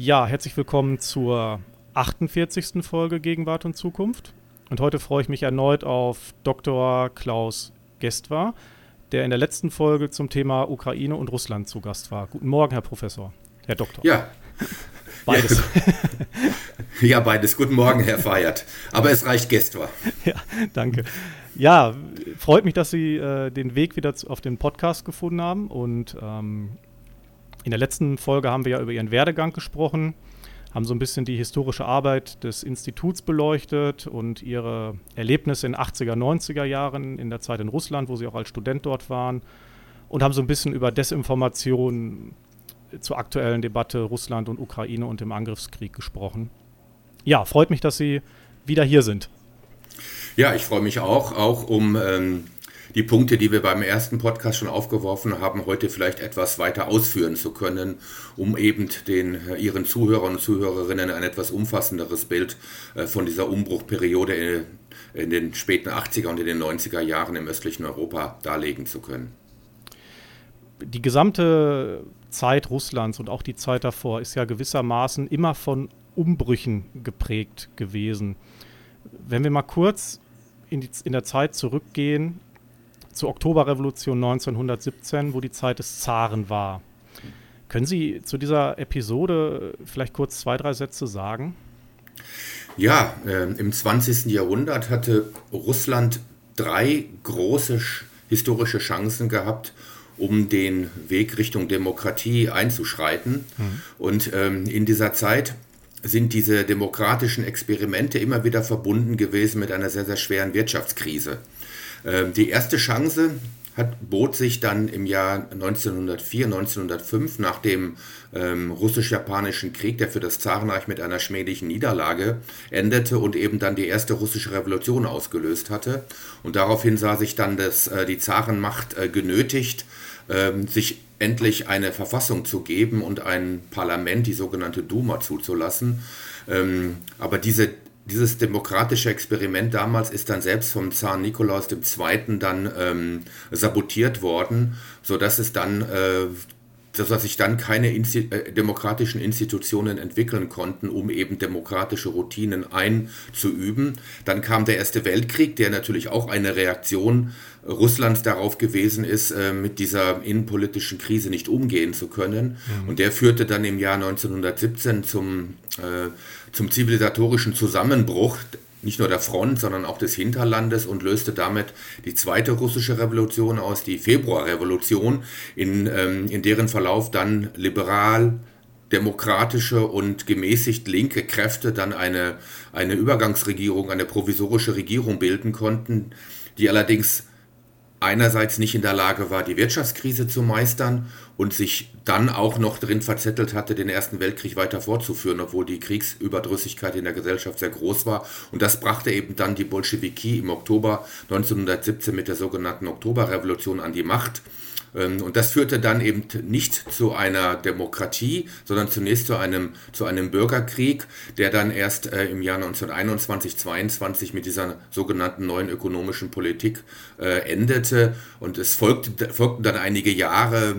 Ja, herzlich willkommen zur 48. Folge Gegenwart und Zukunft. Und heute freue ich mich erneut auf Dr. Klaus Gestwar, der in der letzten Folge zum Thema Ukraine und Russland zu Gast war. Guten Morgen, Herr Professor, Herr Doktor. Ja. Beides. Ja, ja beides. Guten Morgen, Herr Feiert. Aber es reicht Gestwar. Ja, danke. Ja, freut mich, dass Sie äh, den Weg wieder zu, auf den Podcast gefunden haben. Und ähm, in der letzten Folge haben wir ja über Ihren Werdegang gesprochen, haben so ein bisschen die historische Arbeit des Instituts beleuchtet und Ihre Erlebnisse in 80er, 90er Jahren in der Zeit in Russland, wo Sie auch als Student dort waren. Und haben so ein bisschen über Desinformation zur aktuellen Debatte Russland und Ukraine und dem Angriffskrieg gesprochen. Ja, freut mich, dass Sie wieder hier sind. Ja, ich freue mich auch, auch um ähm, die Punkte, die wir beim ersten Podcast schon aufgeworfen haben, heute vielleicht etwas weiter ausführen zu können, um eben den äh, Ihren Zuhörern und Zuhörerinnen ein etwas umfassenderes Bild äh, von dieser Umbruchperiode in, in den späten 80er und in den 90er Jahren im östlichen Europa darlegen zu können. Die gesamte Zeit Russlands und auch die Zeit davor ist ja gewissermaßen immer von Umbrüchen geprägt gewesen. Wenn wir mal kurz in, die, in der Zeit zurückgehen zur Oktoberrevolution 1917, wo die Zeit des Zaren war. Können Sie zu dieser Episode vielleicht kurz zwei, drei Sätze sagen? Ja, äh, im 20. Jahrhundert hatte Russland drei große historische Chancen gehabt, um den Weg Richtung Demokratie einzuschreiten. Mhm. Und ähm, in dieser Zeit sind diese demokratischen Experimente immer wieder verbunden gewesen mit einer sehr, sehr schweren Wirtschaftskrise. Ähm, die erste Chance hat, bot sich dann im Jahr 1904, 1905 nach dem ähm, russisch-japanischen Krieg, der für das Zarenreich mit einer schmählichen Niederlage endete und eben dann die erste russische Revolution ausgelöst hatte. Und daraufhin sah sich dann das, äh, die Zarenmacht äh, genötigt, äh, sich endlich eine Verfassung zu geben und ein Parlament, die sogenannte Duma, zuzulassen. Ähm, aber diese, dieses demokratische Experiment damals ist dann selbst vom Zar Nikolaus II. dann ähm, sabotiert worden, sodass es dann äh, dass sich dann keine Insti äh, demokratischen Institutionen entwickeln konnten, um eben demokratische Routinen einzuüben. Dann kam der Erste Weltkrieg, der natürlich auch eine Reaktion Russlands darauf gewesen ist, äh, mit dieser innenpolitischen Krise nicht umgehen zu können. Mhm. Und der führte dann im Jahr 1917 zum, äh, zum zivilisatorischen Zusammenbruch nicht nur der Front, sondern auch des Hinterlandes und löste damit die zweite russische Revolution aus, die Februarrevolution, in, ähm, in deren Verlauf dann liberal, demokratische und gemäßigt linke Kräfte dann eine, eine Übergangsregierung, eine provisorische Regierung bilden konnten, die allerdings einerseits nicht in der Lage war, die Wirtschaftskrise zu meistern und sich dann auch noch drin verzettelt hatte, den Ersten Weltkrieg weiter fortzuführen, obwohl die Kriegsüberdrüssigkeit in der Gesellschaft sehr groß war. Und das brachte eben dann die Bolschewiki im Oktober 1917 mit der sogenannten Oktoberrevolution an die Macht. Ähm, und das führte dann eben nicht zu einer Demokratie, sondern zunächst zu einem, zu einem Bürgerkrieg, der dann erst äh, im Jahr 1921, 22 mit dieser sogenannten neuen ökonomischen Politik äh, endete. Und es folgte, folgten dann einige Jahre,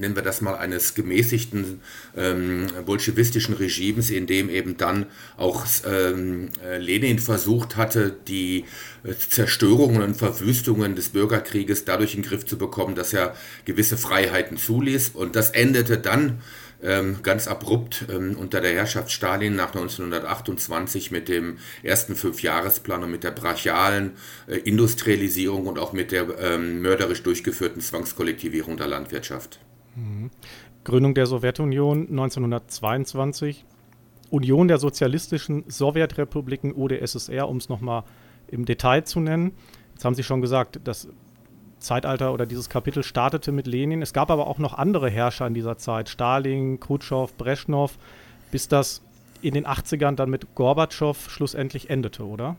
nennen wir das mal, eines gemäßigten ähm, bolschewistischen Regimes, in dem eben dann auch ähm, äh, Lenin versucht hatte, die äh, Zerstörungen und Verwüstungen des Bürgerkrieges dadurch in den Griff zu bekommen, dass er gewisse Freiheiten zuließ. Und das endete dann ähm, ganz abrupt ähm, unter der Herrschaft Stalin nach 1928 mit dem ersten Fünfjahresplan und mit der brachialen äh, Industrialisierung und auch mit der ähm, mörderisch durchgeführten Zwangskollektivierung der Landwirtschaft. Mhm. Gründung der Sowjetunion 1922, Union der sozialistischen Sowjetrepubliken UdSSR, um es nochmal im Detail zu nennen. Jetzt haben Sie schon gesagt, das Zeitalter oder dieses Kapitel startete mit Lenin. Es gab aber auch noch andere Herrscher in dieser Zeit, Stalin, Khrushchev, Brezhnev, bis das in den 80ern dann mit Gorbatschow schlussendlich endete, oder?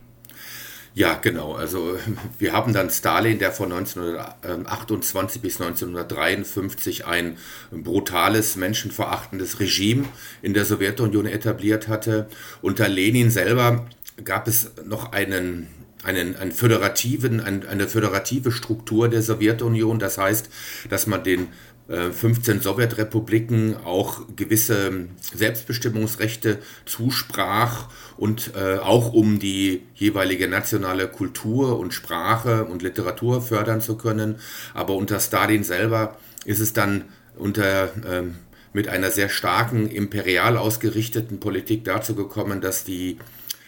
Ja, genau. Also wir haben dann Stalin, der von 1928 bis 1953 ein brutales, menschenverachtendes Regime in der Sowjetunion etabliert hatte. Unter Lenin selber gab es noch einen einen, einen föderativen, ein, eine föderative Struktur der Sowjetunion. Das heißt, dass man den 15 äh, Sowjetrepubliken auch gewisse Selbstbestimmungsrechte zusprach und äh, auch um die jeweilige nationale Kultur und Sprache und Literatur fördern zu können. Aber unter Stalin selber ist es dann unter ähm, mit einer sehr starken imperial ausgerichteten Politik dazu gekommen, dass die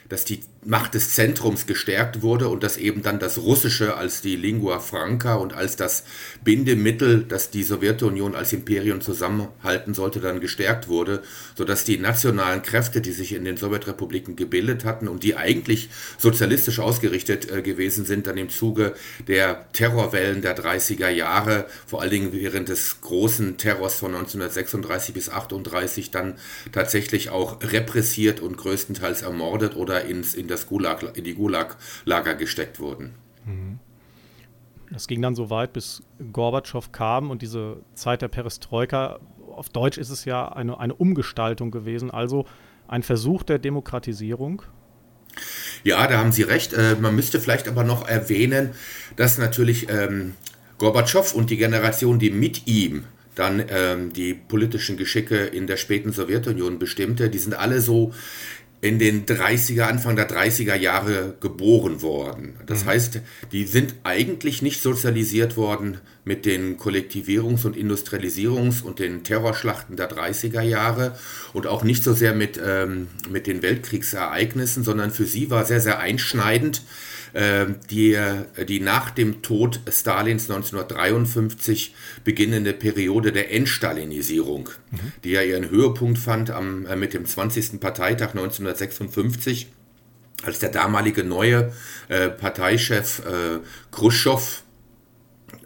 dass die Macht des Zentrums gestärkt wurde und dass eben dann das Russische als die Lingua Franca und als das Bindemittel, das die Sowjetunion als Imperium zusammenhalten sollte, dann gestärkt wurde, sodass die nationalen Kräfte, die sich in den Sowjetrepubliken gebildet hatten und die eigentlich sozialistisch ausgerichtet äh, gewesen sind, dann im Zuge der Terrorwellen der 30er Jahre, vor allen Dingen während des großen Terrors von 1936 bis 1938, dann tatsächlich auch repressiert und größtenteils ermordet oder ins, in das Gulag, in die Gulag-Lager gesteckt wurden. Mhm. Das ging dann so weit, bis Gorbatschow kam und diese Zeit der Perestroika, auf Deutsch ist es ja eine, eine Umgestaltung gewesen, also ein Versuch der Demokratisierung. Ja, da haben Sie recht. Äh, man müsste vielleicht aber noch erwähnen, dass natürlich ähm, Gorbatschow und die Generation, die mit ihm dann ähm, die politischen Geschicke in der späten Sowjetunion bestimmte, die sind alle so in den 30er, Anfang der 30er Jahre geboren worden. Das mhm. heißt, die sind eigentlich nicht sozialisiert worden mit den Kollektivierungs- und Industrialisierungs- und den Terrorschlachten der 30er Jahre und auch nicht so sehr mit, ähm, mit den Weltkriegsereignissen, sondern für sie war sehr, sehr einschneidend, die, die nach dem Tod Stalins 1953 beginnende Periode der Entstalinisierung, mhm. die ja ihren Höhepunkt fand am, äh, mit dem 20. Parteitag 1956 als der damalige neue äh, Parteichef äh, Khrushchev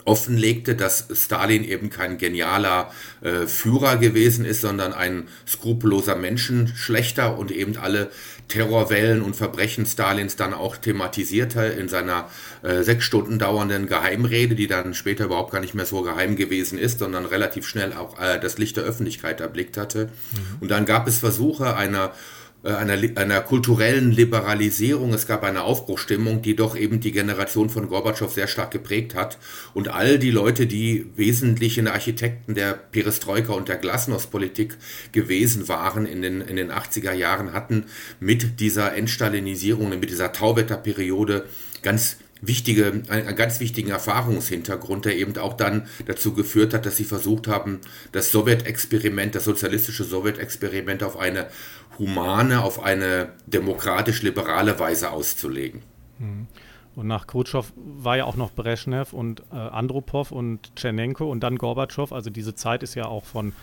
offenlegte, dass Stalin eben kein genialer äh, Führer gewesen ist, sondern ein skrupelloser Menschenschlechter und eben alle Terrorwellen und Verbrechen Stalins dann auch thematisierte in seiner äh, sechs Stunden dauernden Geheimrede, die dann später überhaupt gar nicht mehr so geheim gewesen ist, sondern relativ schnell auch äh, das Licht der Öffentlichkeit erblickt hatte. Mhm. Und dann gab es Versuche einer einer, einer kulturellen Liberalisierung. Es gab eine Aufbruchstimmung, die doch eben die Generation von Gorbatschow sehr stark geprägt hat. Und all die Leute, die wesentlichen Architekten der Perestroika und der Glasnost-Politik gewesen waren in den, in den 80er Jahren, hatten mit dieser Entstalinisierung, mit dieser Tauwetterperiode ganz wichtige, einen ganz wichtigen Erfahrungshintergrund, der eben auch dann dazu geführt hat, dass sie versucht haben, das Sowjetexperiment, das sozialistische Sowjetexperiment auf eine humane, auf eine demokratisch-liberale Weise auszulegen. Mhm. Und nach Khrushchev war ja auch noch Brezhnev und äh, Andropov und Tschernenko und dann Gorbatschow. Also diese Zeit ist ja auch von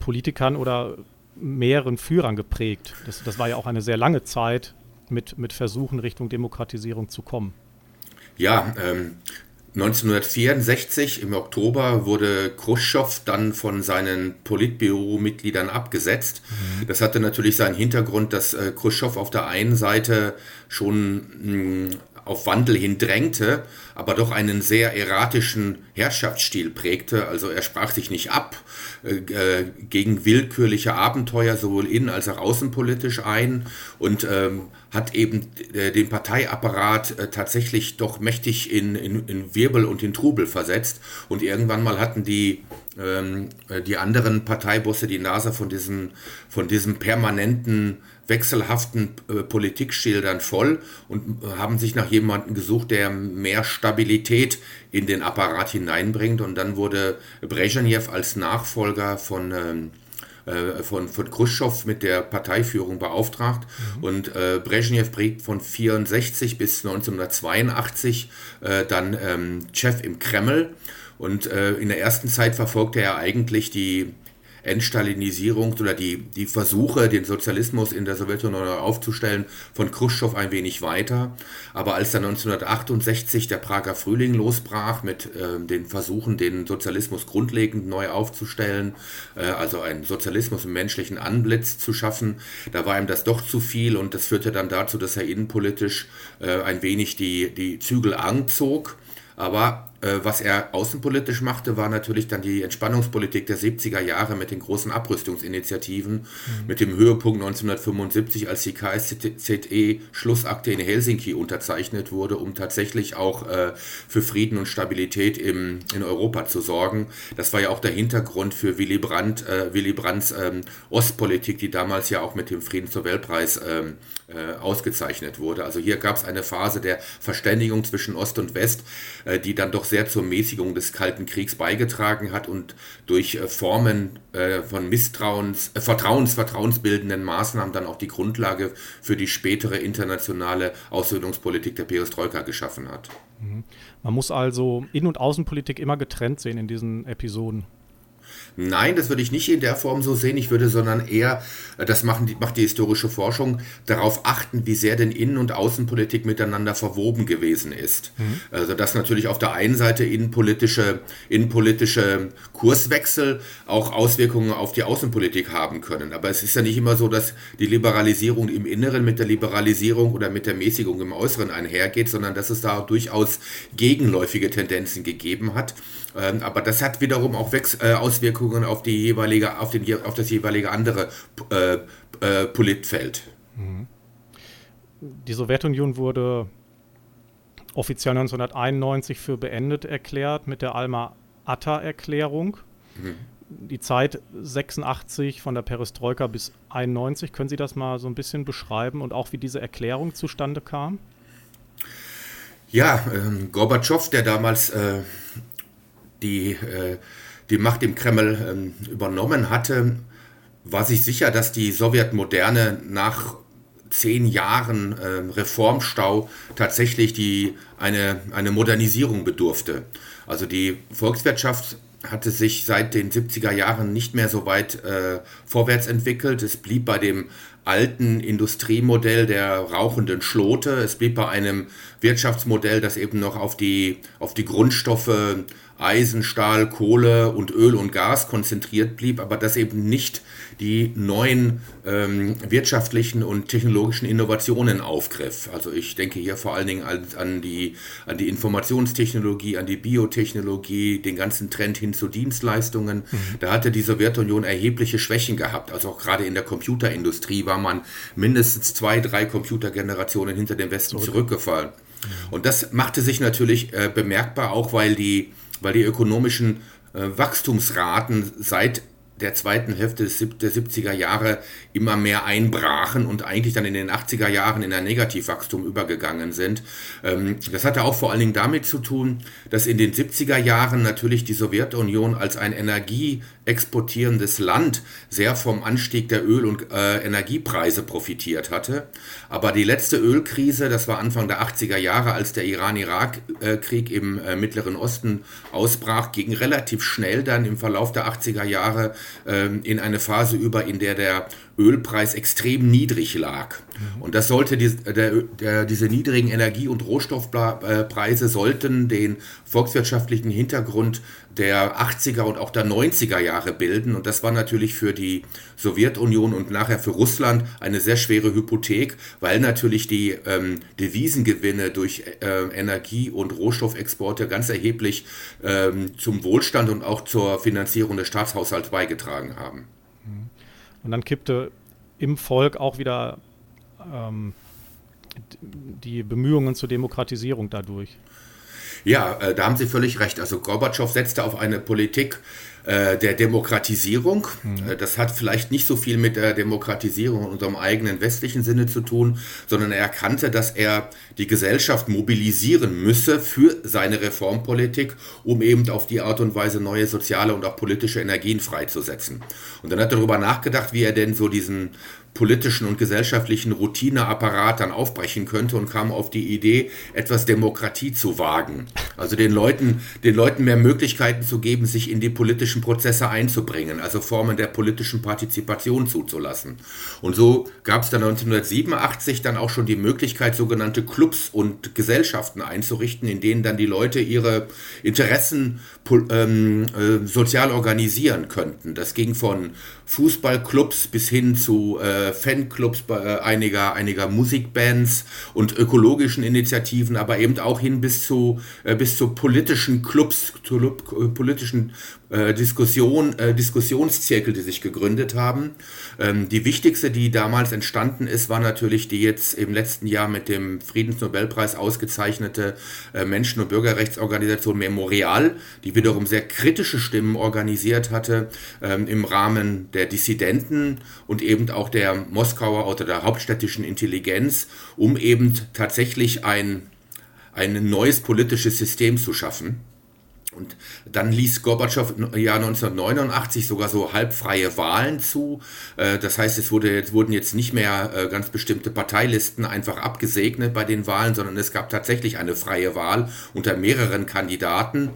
Politikern oder mehreren Führern geprägt. Das, das war ja auch eine sehr lange Zeit mit, mit Versuchen Richtung Demokratisierung zu kommen. Ja, ähm, 1964 im Oktober wurde Khrushchev dann von seinen Politbüro-Mitgliedern abgesetzt. Mhm. Das hatte natürlich seinen Hintergrund, dass äh, Khrushchev auf der einen Seite schon mh, hm, auf Wandel hin drängte, aber doch einen sehr erratischen Herrschaftsstil prägte. Also er sprach sich nicht ab äh, äh gegen willkürliche Abenteuer sowohl innen als auch außenpolitisch ein und ähm, hat eben äh, den Parteiapparat äh, tatsächlich doch mächtig in, in, in, Wirbel und in Trubel versetzt. Und irgendwann mal hatten die, ähm, äh, die anderen Parteibosse die Nase von diesem, von diesem permanenten wechselhaften äh, Politikschildern voll und haben sich nach jemandem gesucht, der mehr Stabilität in den Apparat hineinbringt. Und dann wurde Brezhnev als Nachfolger von ähm, äh, von, von Khrushchev mit der Parteiführung beauftragt. Mhm. Und äh, Brezhnev prägt von 64 bis 1982 äh, dann ähm, Chef im Kreml. Und äh, in der ersten Zeit verfolgte er eigentlich die Entstalinisierung oder die, die Versuche, den Sozialismus in der Sowjetunion aufzustellen, von Khrushchev ein wenig weiter. Aber als dann 1968 der Prager Frühling losbrach mit äh, den Versuchen, den Sozialismus grundlegend neu aufzustellen, äh, also einen Sozialismus im menschlichen Anblitz zu schaffen, da war ihm das doch zu viel und das führte dann dazu, dass er innenpolitisch äh, ein wenig die, die Zügel anzog. Aber was er außenpolitisch machte, war natürlich dann die Entspannungspolitik der 70er Jahre mit den großen Abrüstungsinitiativen, mhm. mit dem Höhepunkt 1975, als die KSZE-Schlussakte in Helsinki unterzeichnet wurde, um tatsächlich auch äh, für Frieden und Stabilität im, in Europa zu sorgen. Das war ja auch der Hintergrund für Willy Brandt, äh, Willy Brandts ähm, Ostpolitik, die damals ja auch mit dem Friedensnobelpreis ähm, äh, ausgezeichnet wurde. Also hier gab es eine Phase der Verständigung zwischen Ost und West, äh, die dann doch sehr zur Mäßigung des Kalten Kriegs beigetragen hat und durch äh, Formen von Misstrauens, Vertrauens, vertrauensbildenden Maßnahmen dann auch die Grundlage für die spätere internationale Aussöhnungspolitik der Perestroika geschaffen hat. Mhm. Man muss also Innen- und Außenpolitik immer getrennt sehen in diesen Episoden. Nein, das würde ich nicht in der Form so sehen. Ich würde, sondern eher, äh, das machen die, macht die historische Forschung, darauf achten, wie sehr denn Innen- und Außenpolitik miteinander verwoben gewesen ist. Mhm. Also, dass natürlich auf der einen Seite innenpolitische, innenpolitische Kurswechsel auch Auswirkungen auf die Außenpolitik haben können. Aber es ist ja nicht immer so, dass die Liberalisierung im Inneren mit der Liberalisierung oder mit der Mäßigung im Äußeren einhergeht, sondern dass es da durchaus gegenläufige Tendenzen gegeben hat. Ähm, aber das hat wiederum auch Wechs äh, Auswirkungen auf, die jeweilige, auf, den, auf das jeweilige andere äh, äh, Politfeld. Mhm. Die Sowjetunion wurde offiziell 1991 für beendet erklärt mit der Alma-Ata-Erklärung. Mhm. Die Zeit 86 von der Perestroika bis 91, können Sie das mal so ein bisschen beschreiben und auch wie diese Erklärung zustande kam? Ja, ähm, Gorbatschow, der damals äh, die, äh, die Macht im Kreml ähm, übernommen hatte, war sich sicher, dass die Sowjetmoderne nach zehn Jahren äh, Reformstau tatsächlich die, eine, eine Modernisierung bedurfte. Also die Volkswirtschaft hatte sich seit den 70er Jahren nicht mehr so weit äh, vorwärts entwickelt. Es blieb bei dem alten Industriemodell der rauchenden Schlote. Es blieb bei einem Wirtschaftsmodell, das eben noch auf die, auf die Grundstoffe Eisen, Stahl, Kohle und Öl und Gas konzentriert blieb, aber das eben nicht die neuen ähm, wirtschaftlichen und technologischen Innovationen aufgriff. Also ich denke hier vor allen Dingen an, an, die, an die Informationstechnologie, an die Biotechnologie, den ganzen Trend hin zu Dienstleistungen. Mhm. Da hatte die Sowjetunion erhebliche Schwächen gehabt. Also auch gerade in der Computerindustrie war man mindestens zwei, drei Computergenerationen hinter dem Westen Zurück. zurückgefallen. Und das machte sich natürlich äh, bemerkbar, auch weil die weil die ökonomischen äh, Wachstumsraten seit der zweiten Hälfte der 70er Jahre immer mehr einbrachen und eigentlich dann in den 80er Jahren in ein Negativwachstum übergegangen sind. Ähm, das hatte auch vor allen Dingen damit zu tun, dass in den 70er Jahren natürlich die Sowjetunion als ein energieexportierendes Land sehr vom Anstieg der Öl- und äh, Energiepreise profitiert hatte. Aber die letzte Ölkrise, das war Anfang der 80er Jahre, als der Iran-Irak-Krieg im äh, Mittleren Osten ausbrach, ging relativ schnell dann im Verlauf der 80er Jahre ähm, in eine Phase über, in der der Ölpreis extrem niedrig lag. Mhm. Und das sollte die, der, der, diese niedrigen Energie- und Rohstoffpreise sollten den volkswirtschaftlichen Hintergrund der 80er und auch der 90er Jahre bilden. Und das war natürlich für die Sowjetunion und nachher für Russland eine sehr schwere Hypothek, weil natürlich die ähm, Devisengewinne durch äh, Energie- und Rohstoffexporte ganz erheblich ähm, zum Wohlstand und auch zur Finanzierung des Staatshaushalts beigetragen haben. Und dann kippte im Volk auch wieder ähm, die Bemühungen zur Demokratisierung dadurch. Ja, äh, da haben Sie völlig recht. Also Gorbatschow setzte auf eine Politik äh, der Demokratisierung. Mhm. Äh, das hat vielleicht nicht so viel mit der Demokratisierung in unserem eigenen westlichen Sinne zu tun, sondern er erkannte, dass er die Gesellschaft mobilisieren müsse für seine Reformpolitik, um eben auf die Art und Weise neue soziale und auch politische Energien freizusetzen. Und dann hat er darüber nachgedacht, wie er denn so diesen politischen und gesellschaftlichen Routineapparat dann aufbrechen könnte und kam auf die Idee, etwas Demokratie zu wagen. Also den Leuten, den Leuten mehr Möglichkeiten zu geben, sich in die politischen Prozesse einzubringen, also Formen der politischen Partizipation zuzulassen. Und so gab es dann 1987 dann auch schon die Möglichkeit, sogenannte Clubs und Gesellschaften einzurichten, in denen dann die Leute ihre Interessen ähm, äh, sozial organisieren könnten. Das ging von Fußballclubs bis hin zu äh, Fanclubs äh, einiger, einiger Musikbands und ökologischen Initiativen, aber eben auch hin bis zu, äh, bis zu politischen Clubs, zu politischen äh, Diskussion, äh, Diskussionszirkel, die sich gegründet haben. Ähm, die wichtigste, die damals entstanden ist, war natürlich die jetzt im letzten Jahr mit dem Friedensnobelpreis ausgezeichnete äh, Menschen- und Bürgerrechtsorganisation Memorial, die wiederum sehr kritische Stimmen organisiert hatte ähm, im Rahmen der Dissidenten und eben auch der Moskauer oder der hauptstädtischen Intelligenz, um eben tatsächlich ein, ein neues politisches System zu schaffen. Und dann ließ Gorbatschow im Jahr 1989 sogar so halbfreie Wahlen zu. Äh, das heißt, es wurde, jetzt, wurden jetzt nicht mehr äh, ganz bestimmte Parteilisten einfach abgesegnet bei den Wahlen, sondern es gab tatsächlich eine freie Wahl unter mehreren Kandidaten.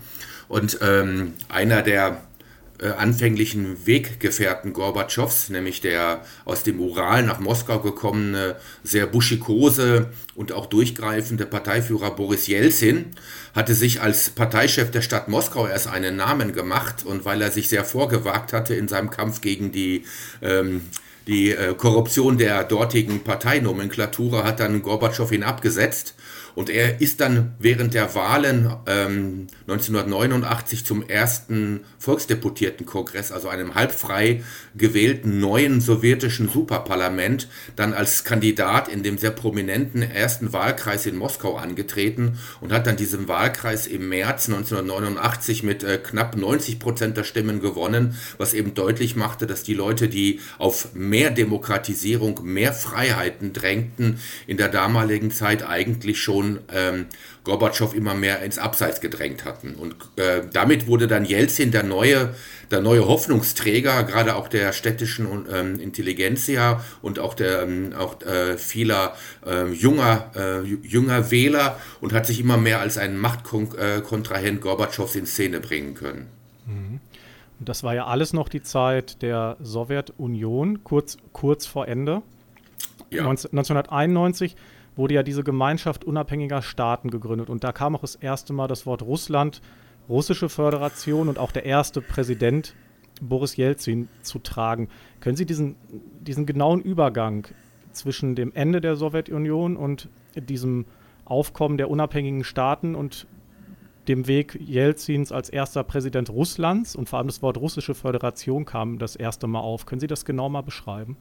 Und ähm, einer der anfänglichen Weggefährten Gorbatschows, nämlich der aus dem Ural nach Moskau gekommene, sehr buschikose und auch durchgreifende Parteiführer Boris Jelzin, hatte sich als Parteichef der Stadt Moskau erst einen Namen gemacht und weil er sich sehr vorgewagt hatte in seinem Kampf gegen die ähm, die äh, Korruption der dortigen Parteinomenklatur hat dann Gorbatschow ihn abgesetzt und er ist dann während der Wahlen ähm, 1989 zum ersten Volksdeputiertenkongress, also einem halbfrei gewählten neuen sowjetischen Superparlament, dann als Kandidat in dem sehr prominenten ersten Wahlkreis in Moskau angetreten und hat dann diesen Wahlkreis im März 1989 mit äh, knapp 90 Prozent der Stimmen gewonnen, was eben deutlich machte, dass die Leute, die auf mehr Demokratisierung, mehr Freiheiten drängten, in der damaligen Zeit eigentlich schon ähm, Gorbatschow immer mehr ins Abseits gedrängt hatten. Und äh, damit wurde dann Jelzin der neue, der neue Hoffnungsträger, gerade auch der städtischen ähm, Intelligenzia und auch der ähm, auch äh, vieler äh, junger, äh, junger Wähler und hat sich immer mehr als ein Machtkontrahent Gorbatschows in Szene bringen können. Mhm. Das war ja alles noch die Zeit der Sowjetunion, kurz, kurz vor Ende. Ja. 1991 wurde ja diese Gemeinschaft unabhängiger Staaten gegründet. Und da kam auch das erste Mal das Wort Russland, russische Föderation und auch der erste Präsident Boris Jelzin zu tragen. Können Sie diesen, diesen genauen Übergang zwischen dem Ende der Sowjetunion und diesem Aufkommen der unabhängigen Staaten und dem Weg Jelzins als erster Präsident Russlands und vor allem das Wort russische Föderation kam das erste Mal auf. Können Sie das genau mal beschreiben?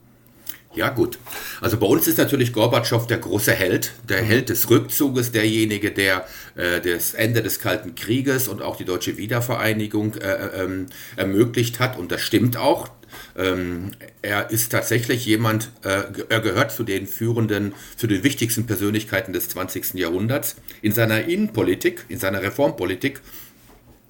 Ja, gut. Also bei uns ist natürlich Gorbatschow der große Held, der mhm. Held des Rückzuges, derjenige, der äh, das Ende des Kalten Krieges und auch die deutsche Wiedervereinigung äh, äh ähm, ermöglicht hat. Und das stimmt auch. Ähm, er ist tatsächlich jemand, äh, er gehört zu den führenden, zu den wichtigsten Persönlichkeiten des 20. Jahrhunderts. In seiner Innenpolitik, in seiner Reformpolitik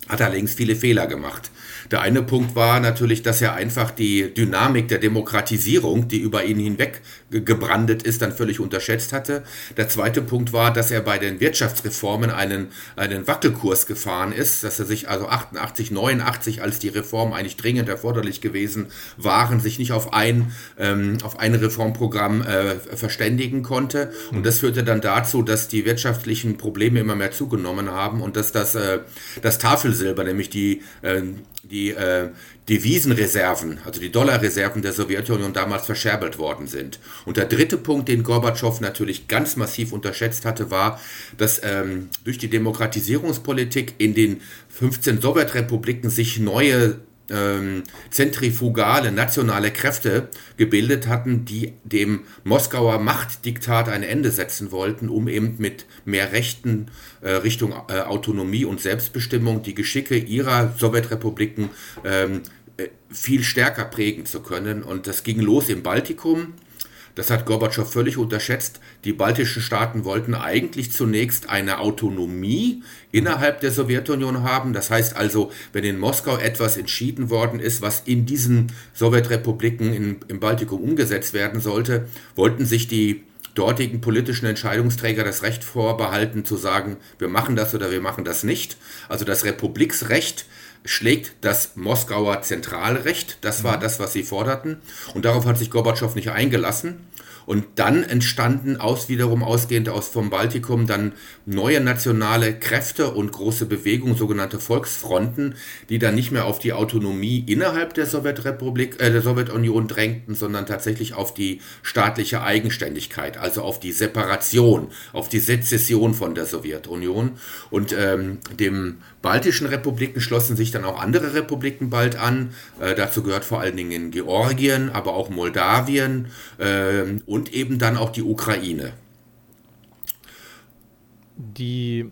hat er allerdings viele Fehler gemacht. Der eine Punkt war natürlich, dass er einfach die Dynamik der Demokratisierung, die über ihn hinweg gebrandet ist, dann völlig unterschätzt hatte. Der zweite Punkt war, dass er bei den Wirtschaftsreformen einen, einen Wackelkurs gefahren ist, dass er sich also 88, 89, als die Reformen eigentlich dringend erforderlich gewesen waren, sich nicht auf ein, ähm, auf ein Reformprogramm äh, verständigen konnte. Und das führte dann dazu, dass die wirtschaftlichen Probleme immer mehr zugenommen haben und dass das, äh, das Tafelsilber, nämlich die, äh, die äh, Devisenreserven, also die Dollarreserven der Sowjetunion damals verscherbelt worden sind. Und der dritte Punkt, den Gorbatschow natürlich ganz massiv unterschätzt hatte, war, dass ähm, durch die Demokratisierungspolitik in den 15 Sowjetrepubliken sich neue ähm, zentrifugale nationale Kräfte gebildet hatten, die dem Moskauer Machtdiktat ein Ende setzen wollten, um eben mit mehr Rechten äh, Richtung äh, Autonomie und Selbstbestimmung die Geschicke ihrer Sowjetrepubliken ähm, äh, viel stärker prägen zu können. Und das ging los im Baltikum das hat Gorbatschow völlig unterschätzt. Die baltischen Staaten wollten eigentlich zunächst eine Autonomie innerhalb der Sowjetunion haben. Das heißt also, wenn in Moskau etwas entschieden worden ist, was in diesen Sowjetrepubliken in, im Baltikum umgesetzt werden sollte, wollten sich die dortigen politischen Entscheidungsträger das Recht vorbehalten zu sagen, wir machen das oder wir machen das nicht. Also das Republiksrecht schlägt das Moskauer Zentralrecht. Das war mhm. das, was sie forderten. Und darauf hat sich Gorbatschow nicht eingelassen. Und dann entstanden aus wiederum ausgehend aus vom Baltikum dann neue nationale Kräfte und große Bewegungen, sogenannte Volksfronten, die dann nicht mehr auf die Autonomie innerhalb der Sowjetrepublik, äh, der Sowjetunion drängten, sondern tatsächlich auf die staatliche Eigenständigkeit, also auf die Separation, auf die Sezession von der Sowjetunion. Und ähm, dem baltischen Republiken schlossen sich dann auch andere Republiken bald an. Äh, dazu gehört vor allen Dingen Georgien, aber auch Moldawien äh, und eben dann auch die Ukraine. Die,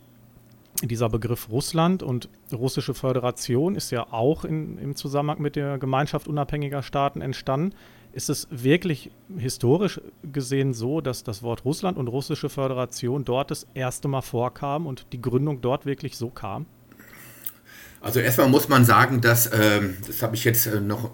dieser Begriff Russland und russische Föderation ist ja auch in, im Zusammenhang mit der Gemeinschaft unabhängiger Staaten entstanden. Ist es wirklich historisch gesehen so, dass das Wort Russland und russische Föderation dort das erste Mal vorkam und die Gründung dort wirklich so kam? Also erstmal muss man sagen, dass, ähm, das habe ich jetzt äh, noch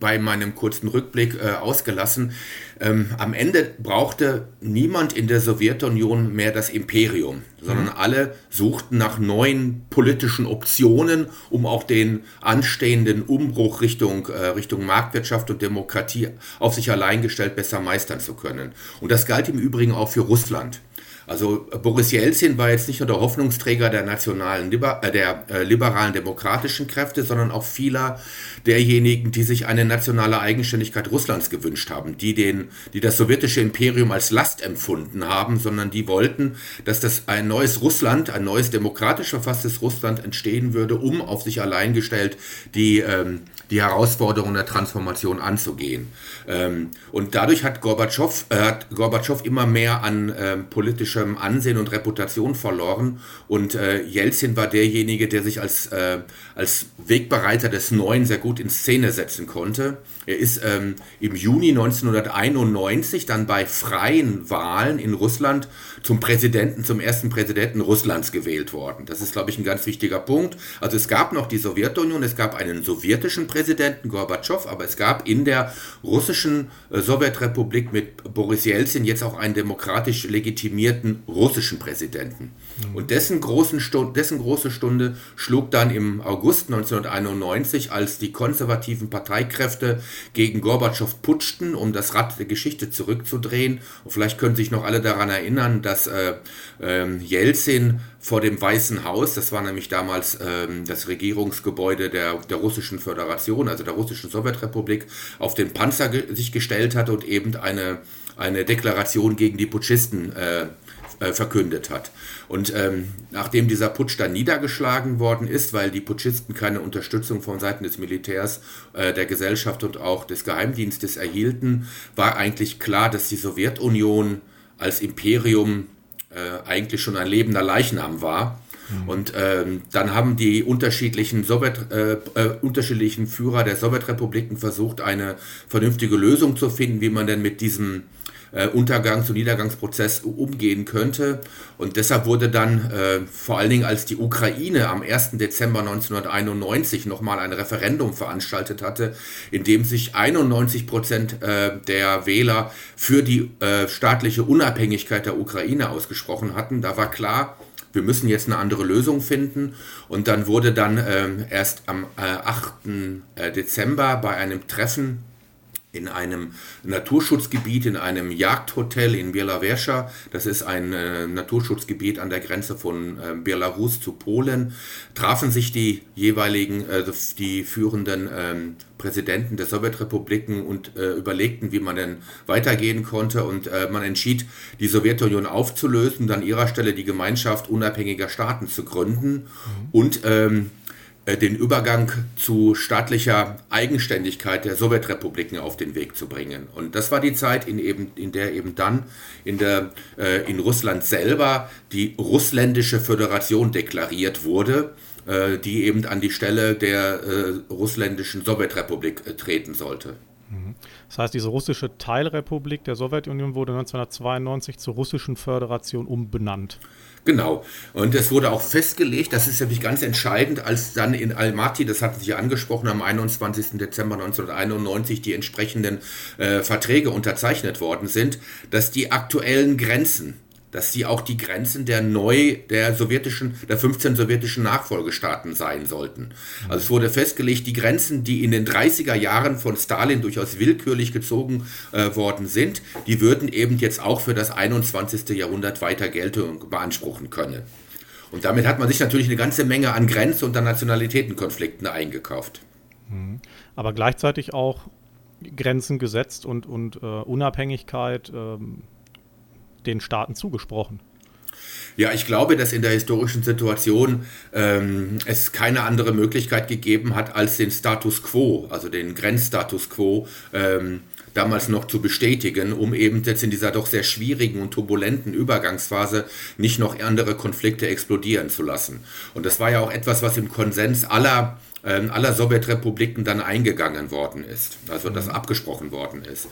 bei meinem kurzen Rückblick äh, ausgelassen. Ähm, am Ende brauchte niemand in der Sowjetunion mehr das Imperium, sondern mhm. alle suchten nach neuen politischen Optionen, um auch den anstehenden Umbruch Richtung, äh, Richtung Marktwirtschaft und Demokratie auf sich allein gestellt besser meistern zu können. Und das galt im Übrigen auch für Russland. Also Boris Jelzin war jetzt nicht nur der Hoffnungsträger der nationalen, äh, der äh, liberalen demokratischen Kräfte, sondern auch vieler derjenigen, die sich eine nationale Eigenständigkeit Russlands gewünscht haben, die den, die das sowjetische Imperium als Last empfunden haben, sondern die wollten, dass das ein neues Russland, ein neues demokratisch verfasstes Russland entstehen würde, um auf sich allein gestellt die ähm, die Herausforderung der Transformation anzugehen. Ähm, und dadurch hat Gorbatschow, äh, hat Gorbatschow immer mehr an äh, politischem Ansehen und Reputation verloren. Und äh, Jelzin war derjenige, der sich als, äh, als Wegbereiter des Neuen sehr gut in Szene setzen konnte. Er ist ähm, im Juni 1991 dann bei freien Wahlen in Russland zum Präsidenten, zum ersten Präsidenten Russlands gewählt worden. Das ist, glaube ich, ein ganz wichtiger Punkt. Also es gab noch die Sowjetunion, es gab einen sowjetischen Präsidenten Gorbatschow, aber es gab in der russischen äh, Sowjetrepublik mit Boris Jelzin jetzt auch einen demokratisch legitimierten russischen Präsidenten. Und dessen, großen Stund, dessen große Stunde schlug dann im August 1991, als die konservativen Parteikräfte gegen Gorbatschow putschten, um das Rad der Geschichte zurückzudrehen. Und vielleicht können sich noch alle daran erinnern, dass äh, äh, Jelzin vor dem Weißen Haus, das war nämlich damals äh, das Regierungsgebäude der, der Russischen Föderation, also der Russischen Sowjetrepublik, auf den Panzer ge sich gestellt hat und eben eine, eine Deklaration gegen die Putschisten äh, äh, verkündet hat. Und ähm, nachdem dieser Putsch dann niedergeschlagen worden ist, weil die Putschisten keine Unterstützung von Seiten des Militärs, äh, der Gesellschaft und auch des Geheimdienstes erhielten, war eigentlich klar, dass die Sowjetunion als Imperium äh, eigentlich schon ein lebender Leichnam war. Mhm. Und ähm, dann haben die unterschiedlichen, Sowjet, äh, äh, unterschiedlichen Führer der Sowjetrepubliken versucht, eine vernünftige Lösung zu finden, wie man denn mit diesem äh, Untergangs- und Niedergangsprozess umgehen könnte. Und deshalb wurde dann äh, vor allen Dingen, als die Ukraine am 1. Dezember 1991 nochmal ein Referendum veranstaltet hatte, in dem sich 91 Prozent äh, der Wähler für die äh, staatliche Unabhängigkeit der Ukraine ausgesprochen hatten, da war klar, wir müssen jetzt eine andere Lösung finden. Und dann wurde dann ähm, erst am äh, 8. Äh, Dezember bei einem Treffen in einem Naturschutzgebiet, in einem Jagdhotel in Bielawescha. Das ist ein äh, Naturschutzgebiet an der Grenze von äh, Belarus zu Polen. Trafen sich die jeweiligen, äh, die führenden ähm, Präsidenten der Sowjetrepubliken und äh, überlegten, wie man denn weitergehen konnte. Und äh, man entschied, die Sowjetunion aufzulösen und an ihrer Stelle die Gemeinschaft unabhängiger Staaten zu gründen. Mhm. Und ähm, äh, den Übergang zu staatlicher Eigenständigkeit der Sowjetrepubliken auf den Weg zu bringen. Und das war die Zeit, in, eben, in der eben dann in, der, äh, in Russland selber die russländische Föderation deklariert wurde, äh, die eben an die Stelle der äh, russländischen Sowjetrepublik äh, treten sollte. Mhm. Das heißt, diese russische Teilrepublik der Sowjetunion wurde 1992 zur russischen Föderation umbenannt. Genau. Und es wurde auch festgelegt, das ist nämlich ganz entscheidend, als dann in Almaty, das hatten Sie angesprochen, am 21. Dezember 1991 die entsprechenden äh, Verträge unterzeichnet worden sind, dass die aktuellen Grenzen dass sie auch die Grenzen der neu, der sowjetischen, der 15 sowjetischen Nachfolgestaaten sein sollten. Also es wurde festgelegt, die Grenzen, die in den 30er Jahren von Stalin durchaus willkürlich gezogen äh, worden sind, die würden eben jetzt auch für das 21. Jahrhundert weiter Geltung beanspruchen können. Und damit hat man sich natürlich eine ganze Menge an Grenz- und an Nationalitätenkonflikten eingekauft. Mhm. Aber gleichzeitig auch Grenzen gesetzt und, und äh, Unabhängigkeit ähm, den Staaten zugesprochen. Ja, ich glaube, dass in der historischen Situation ähm, es keine andere Möglichkeit gegeben hat, als den Status quo, also den Grenzstatus quo, ähm, damals noch zu bestätigen, um eben jetzt in dieser doch sehr schwierigen und turbulenten Übergangsphase nicht noch andere Konflikte explodieren zu lassen. Und das war ja auch etwas, was im Konsens aller ähm, aller Sowjetrepubliken dann eingegangen worden ist, also das mhm. abgesprochen worden ist.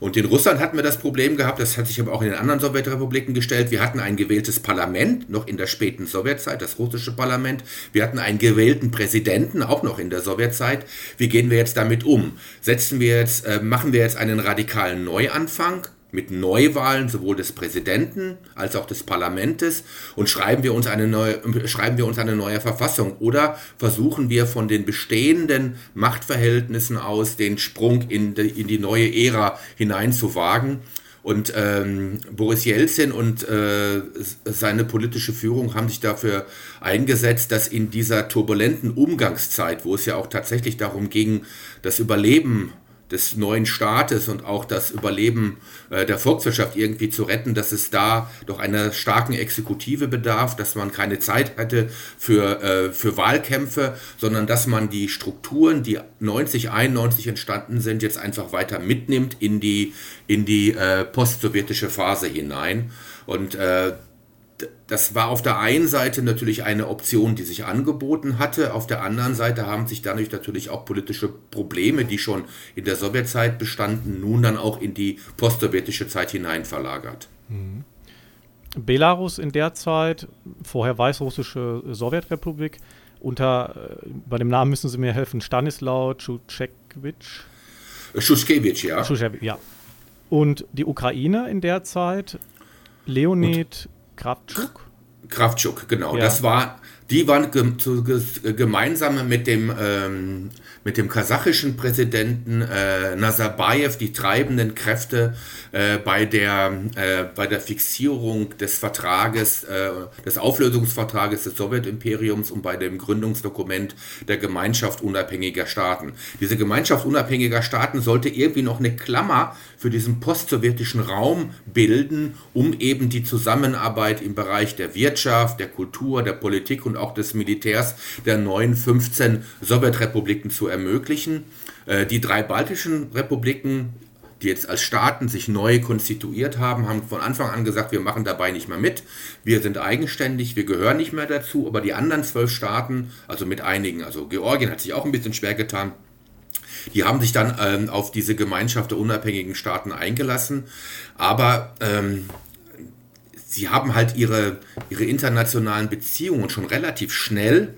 Und in Russland hatten wir das Problem gehabt, das hat sich aber auch in den anderen Sowjetrepubliken gestellt, wir hatten ein gewähltes Parlament, noch in der späten Sowjetzeit, das russische Parlament, wir hatten einen gewählten Präsidenten, auch noch in der Sowjetzeit. Wie gehen wir jetzt damit um? Setzen wir jetzt, äh, machen wir jetzt einen radikalen Neuanfang? Mit Neuwahlen sowohl des Präsidenten als auch des Parlaments und schreiben wir uns eine neue, schreiben wir uns eine neue Verfassung oder versuchen wir von den bestehenden Machtverhältnissen aus den Sprung in die, in die neue Ära hineinzuwagen. Und ähm, Boris Jelzin und äh, seine politische Führung haben sich dafür eingesetzt, dass in dieser turbulenten Umgangszeit, wo es ja auch tatsächlich darum ging, das Überleben des neuen Staates und auch das Überleben äh, der Volkswirtschaft irgendwie zu retten, dass es da doch einer starken Exekutive bedarf, dass man keine Zeit hätte für, äh, für Wahlkämpfe, sondern dass man die Strukturen, die 90, 91 entstanden sind, jetzt einfach weiter mitnimmt in die, in die äh, post-sowjetische Phase hinein. Und äh, das war auf der einen Seite natürlich eine Option, die sich angeboten hatte. Auf der anderen Seite haben sich dadurch natürlich auch politische Probleme, die schon in der Sowjetzeit bestanden, nun dann auch in die post-sowjetische Zeit hinein verlagert. Mhm. Belarus in der Zeit, vorher Weißrussische Sowjetrepublik, unter, äh, bei dem Namen müssen Sie mir helfen, Stanislaw Tschuschkewitsch. Schuschkewitsch, ja. Schuschkewitsch, ja. Und die Ukraine in der Zeit, Leonid Kravtschuk? Kravtschuk, genau. Ja. Das war, die waren gemeinsam mit dem, ähm, mit dem kasachischen Präsidenten äh, Nazarbayev die treibenden Kräfte äh, bei, der, äh, bei der Fixierung des Vertrages, äh, des Auflösungsvertrages des Sowjetimperiums und bei dem Gründungsdokument der Gemeinschaft unabhängiger Staaten. Diese Gemeinschaft unabhängiger Staaten sollte irgendwie noch eine Klammer für diesen postsowjetischen Raum bilden, um eben die Zusammenarbeit im Bereich der Wirtschaft, der Kultur, der Politik und auch des Militärs der neuen 15 Sowjetrepubliken zu ermöglichen. Äh, die drei baltischen Republiken die jetzt als Staaten sich neu konstituiert haben, haben von Anfang an gesagt, wir machen dabei nicht mehr mit, wir sind eigenständig, wir gehören nicht mehr dazu, aber die anderen zwölf Staaten, also mit einigen, also Georgien hat sich auch ein bisschen schwer getan, die haben sich dann ähm, auf diese Gemeinschaft der unabhängigen Staaten eingelassen, aber ähm, sie haben halt ihre, ihre internationalen Beziehungen schon relativ schnell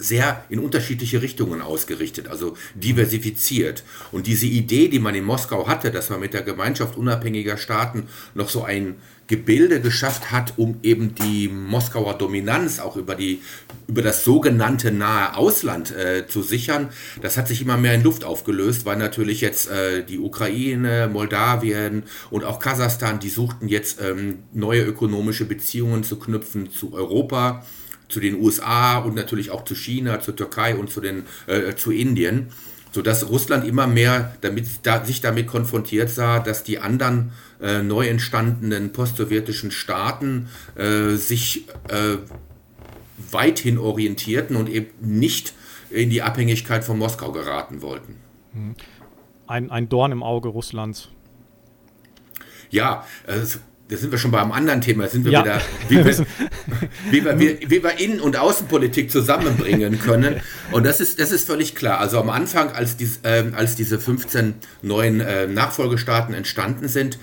sehr in unterschiedliche Richtungen ausgerichtet, also diversifiziert. Und diese Idee, die man in Moskau hatte, dass man mit der Gemeinschaft unabhängiger Staaten noch so ein Gebilde geschafft hat, um eben die Moskauer Dominanz auch über, die, über das sogenannte nahe Ausland äh, zu sichern, das hat sich immer mehr in Luft aufgelöst, weil natürlich jetzt äh, die Ukraine, Moldawien und auch Kasachstan, die suchten jetzt ähm, neue ökonomische Beziehungen zu knüpfen zu Europa zu den USA und natürlich auch zu China, zur Türkei und zu, den, äh, zu Indien, sodass Russland immer mehr damit, da, sich damit konfrontiert sah, dass die anderen äh, neu entstandenen postsowjetischen Staaten äh, sich äh, weithin orientierten und eben nicht in die Abhängigkeit von Moskau geraten wollten. Ein, ein Dorn im Auge Russlands. Ja, da sind wir schon beim anderen Thema, da sind wir ja. wieder, wie wir, wie, wir, wie, wie wir Innen- und Außenpolitik zusammenbringen können. Und das ist, das ist völlig klar. Also am Anfang, als, dies, äh, als diese 15 neuen äh, Nachfolgestaaten entstanden sind,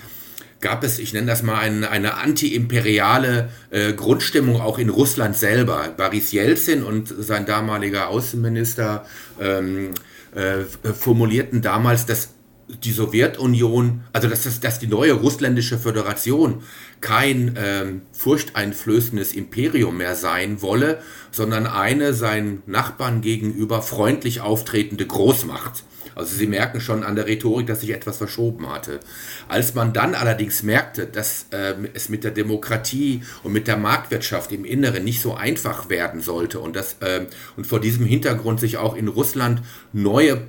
gab es, ich nenne das mal, ein, eine anti-imperiale äh, Grundstimmung auch in Russland selber. Boris Jelzin und sein damaliger Außenminister ähm, äh, formulierten damals, dass die Sowjetunion, also dass, dass, dass die neue russländische Föderation kein ähm, furchteinflößendes Imperium mehr sein wolle, sondern eine seinen Nachbarn gegenüber freundlich auftretende Großmacht. Also Sie merken schon an der Rhetorik, dass sich etwas verschoben hatte. Als man dann allerdings merkte, dass äh, es mit der Demokratie und mit der Marktwirtschaft im Inneren nicht so einfach werden sollte und, das, äh, und vor diesem Hintergrund sich auch in Russland neue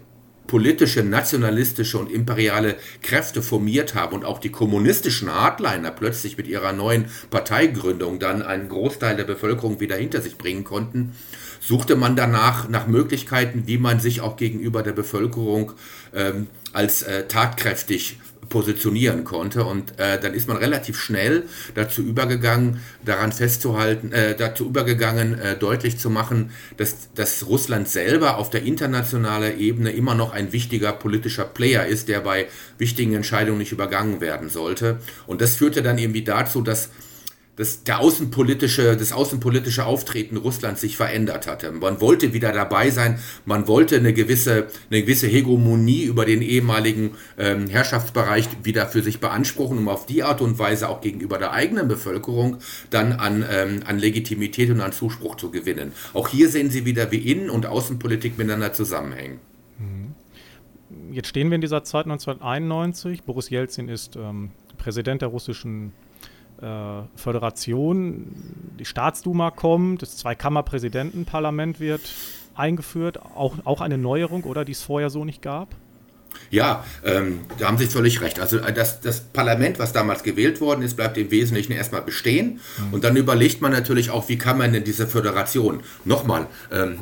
politische, nationalistische und imperiale Kräfte formiert haben und auch die kommunistischen Hardliner plötzlich mit ihrer neuen Parteigründung dann einen Großteil der Bevölkerung wieder hinter sich bringen konnten, suchte man danach nach Möglichkeiten, wie man sich auch gegenüber der Bevölkerung ähm, als äh, tatkräftig positionieren konnte. Und äh, dann ist man relativ schnell dazu übergegangen, daran festzuhalten, äh, dazu übergegangen, äh, deutlich zu machen, dass, dass Russland selber auf der internationalen Ebene immer noch ein wichtiger politischer Player ist, der bei wichtigen Entscheidungen nicht übergangen werden sollte. Und das führte dann irgendwie dazu, dass dass der außenpolitische, das außenpolitische Auftreten Russlands sich verändert hatte. Man wollte wieder dabei sein, man wollte eine gewisse, eine gewisse Hegemonie über den ehemaligen ähm, Herrschaftsbereich wieder für sich beanspruchen, um auf die Art und Weise auch gegenüber der eigenen Bevölkerung dann an, ähm, an Legitimität und an Zuspruch zu gewinnen. Auch hier sehen Sie wieder, wie Innen- und Außenpolitik miteinander zusammenhängen. Mhm. Jetzt stehen wir in dieser Zeit 1991. Boris Jelzin ist ähm, Präsident der russischen äh, Föderation, die Staatsduma kommt, das Zweikammerpräsidentenparlament wird eingeführt, auch, auch eine Neuerung, oder die es vorher so nicht gab? Ja, ähm, da haben Sie völlig recht. Also äh, das, das Parlament, was damals gewählt worden ist, bleibt im Wesentlichen erstmal bestehen. Mhm. Und dann überlegt man natürlich auch, wie kann man denn diese Föderation, nochmal, ähm,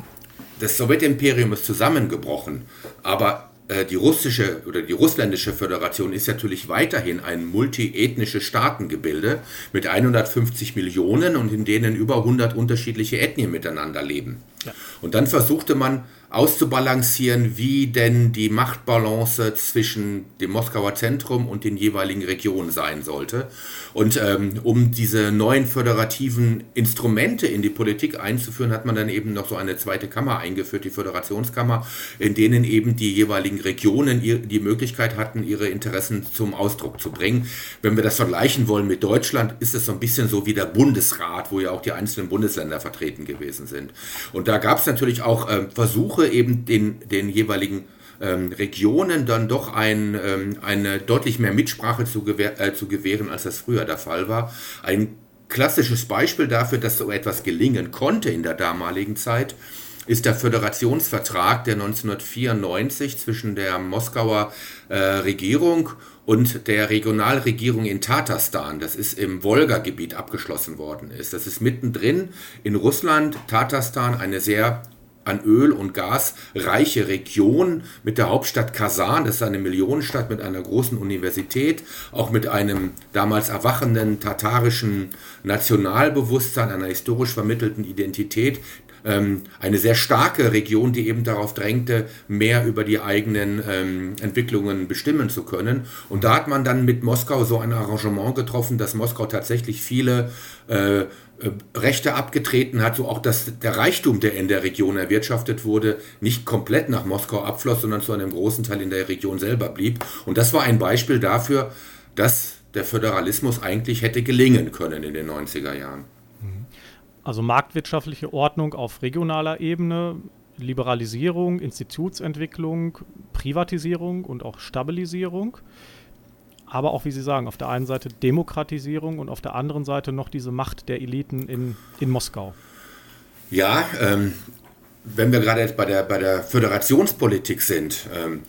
das Sowjetimperium ist zusammengebrochen, aber äh, die russische oder die russländische Föderation ist natürlich weiterhin ein multiethnisches Staatengebilde mit 150 Millionen und in denen über 100 unterschiedliche Ethnien miteinander leben. Ja. Und dann versuchte man auszubalancieren, wie denn die Machtbalance zwischen dem Moskauer Zentrum und den jeweiligen Regionen sein sollte. Und ähm, um diese neuen föderativen Instrumente in die Politik einzuführen, hat man dann eben noch so eine zweite Kammer eingeführt, die Föderationskammer, in denen eben die jeweiligen Regionen die Möglichkeit hatten, ihre Interessen zum Ausdruck zu bringen. Wenn wir das vergleichen wollen mit Deutschland, ist es so ein bisschen so wie der Bundesrat, wo ja auch die einzelnen Bundesländer vertreten gewesen sind. Und da gab es natürlich auch äh, Versuche, eben den, den jeweiligen ähm, Regionen dann doch ein, ähm, eine deutlich mehr Mitsprache zu, gewähr, äh, zu gewähren, als das früher der Fall war. Ein klassisches Beispiel dafür, dass so etwas gelingen konnte in der damaligen Zeit, ist der Föderationsvertrag der 1994 zwischen der Moskauer äh, Regierung und der Regionalregierung in Tatarstan, das ist im Wolga-Gebiet abgeschlossen worden ist. Das ist mittendrin in Russland, Tatarstan, eine sehr an Öl und Gas reiche Region mit der Hauptstadt Kasan. Das ist eine Millionenstadt mit einer großen Universität, auch mit einem damals erwachenden tatarischen Nationalbewusstsein, einer historisch vermittelten Identität, ähm, eine sehr starke Region, die eben darauf drängte, mehr über die eigenen ähm, Entwicklungen bestimmen zu können. Und da hat man dann mit Moskau so ein Arrangement getroffen, dass Moskau tatsächlich viele äh, Rechte abgetreten hat, so auch dass der Reichtum, der in der Region erwirtschaftet wurde, nicht komplett nach Moskau abfloss, sondern zu einem großen Teil in der Region selber blieb. Und das war ein Beispiel dafür, dass der Föderalismus eigentlich hätte gelingen können in den 90er Jahren. Mhm. Also marktwirtschaftliche Ordnung auf regionaler Ebene, Liberalisierung, Institutsentwicklung, Privatisierung und auch Stabilisierung aber auch, wie Sie sagen, auf der einen Seite Demokratisierung und auf der anderen Seite noch diese Macht der Eliten in, in Moskau. Ja, ähm, wenn wir gerade jetzt bei der, bei der Föderationspolitik sind, ähm,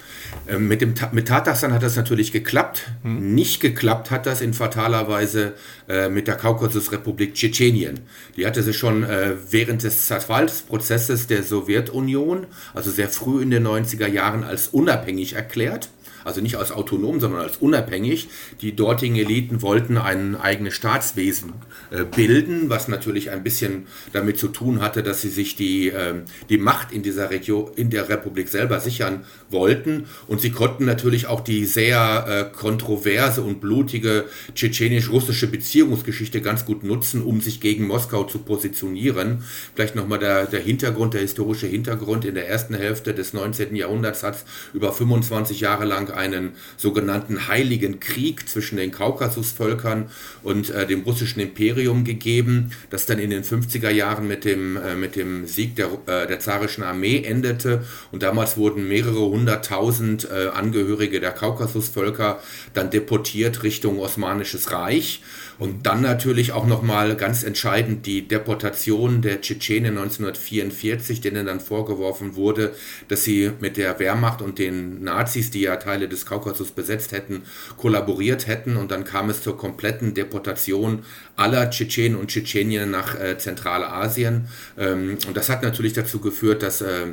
äh, mit, dem, mit Tatarstan hat das natürlich geklappt. Hm. Nicht geklappt hat das in fataler Weise äh, mit der Kaukasusrepublik Tschetschenien. Die hatte sich schon äh, während des Zerfallsprozesses der Sowjetunion, also sehr früh in den 90er Jahren, als unabhängig erklärt also nicht als autonom, sondern als unabhängig. Die dortigen Eliten wollten ein eigenes Staatswesen äh, bilden, was natürlich ein bisschen damit zu tun hatte, dass sie sich die, äh, die Macht in dieser Region, in der Republik selber sichern wollten. Und sie konnten natürlich auch die sehr äh, kontroverse und blutige tschetschenisch-russische Beziehungsgeschichte ganz gut nutzen, um sich gegen Moskau zu positionieren. Vielleicht nochmal der, der Hintergrund, der historische Hintergrund. In der ersten Hälfte des 19. Jahrhunderts hat es über 25 Jahre lang einen sogenannten Heiligen Krieg zwischen den Kaukasusvölkern und äh, dem russischen Imperium gegeben, das dann in den 50er Jahren mit dem, äh, mit dem Sieg der, äh, der zarischen Armee endete. Und damals wurden mehrere hunderttausend äh, Angehörige der Kaukasusvölker dann deportiert Richtung Osmanisches Reich. Und dann natürlich auch nochmal ganz entscheidend die Deportation der Tschetschenen 1944, denen dann vorgeworfen wurde, dass sie mit der Wehrmacht und den Nazis, die ja Teile des Kaukasus besetzt hätten, kollaboriert hätten. Und dann kam es zur kompletten Deportation aller Tschetschenen und Tschetschenien nach äh, Zentralasien. Ähm, und das hat natürlich dazu geführt, dass, äh,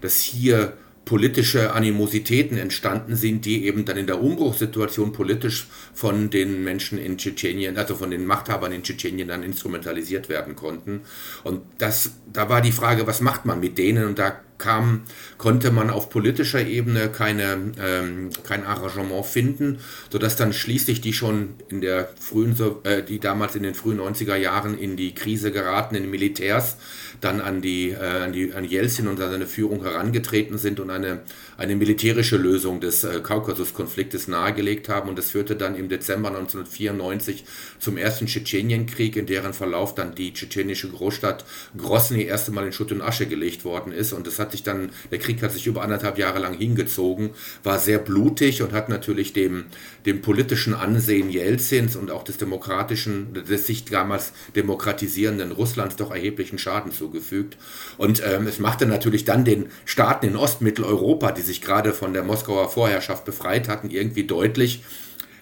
dass hier politische Animositäten entstanden sind, die eben dann in der Umbruchssituation politisch von den Menschen in Tschetschenien, also von den Machthabern in Tschetschenien dann instrumentalisiert werden konnten. Und das, da war die Frage, was macht man mit denen? Und da kam, konnte man auf politischer Ebene keine, ähm, kein Arrangement finden, sodass dann schließlich die schon in der frühen, äh, die damals in den frühen 90er Jahren in die Krise geratenen Militärs dann an die, äh, an die an Jelzin und an seine Führung herangetreten sind und eine, eine militärische Lösung des äh, Kaukasus-Konfliktes nahegelegt haben. Und das führte dann im Dezember 1994 zum ersten Tschetschenienkrieg, in deren Verlauf dann die tschetschenische Großstadt Grosny erst einmal in Schutt und Asche gelegt worden ist. Und das hat sich dann, der Krieg hat sich über anderthalb Jahre lang hingezogen, war sehr blutig und hat natürlich dem, dem politischen Ansehen Jelzins und auch des demokratischen, des sich damals demokratisierenden Russlands doch erheblichen Schaden zugefügt. Und ähm, es machte natürlich dann den Staaten in Ostmitteleuropa, die sich gerade von der Moskauer Vorherrschaft befreit hatten, irgendwie deutlich,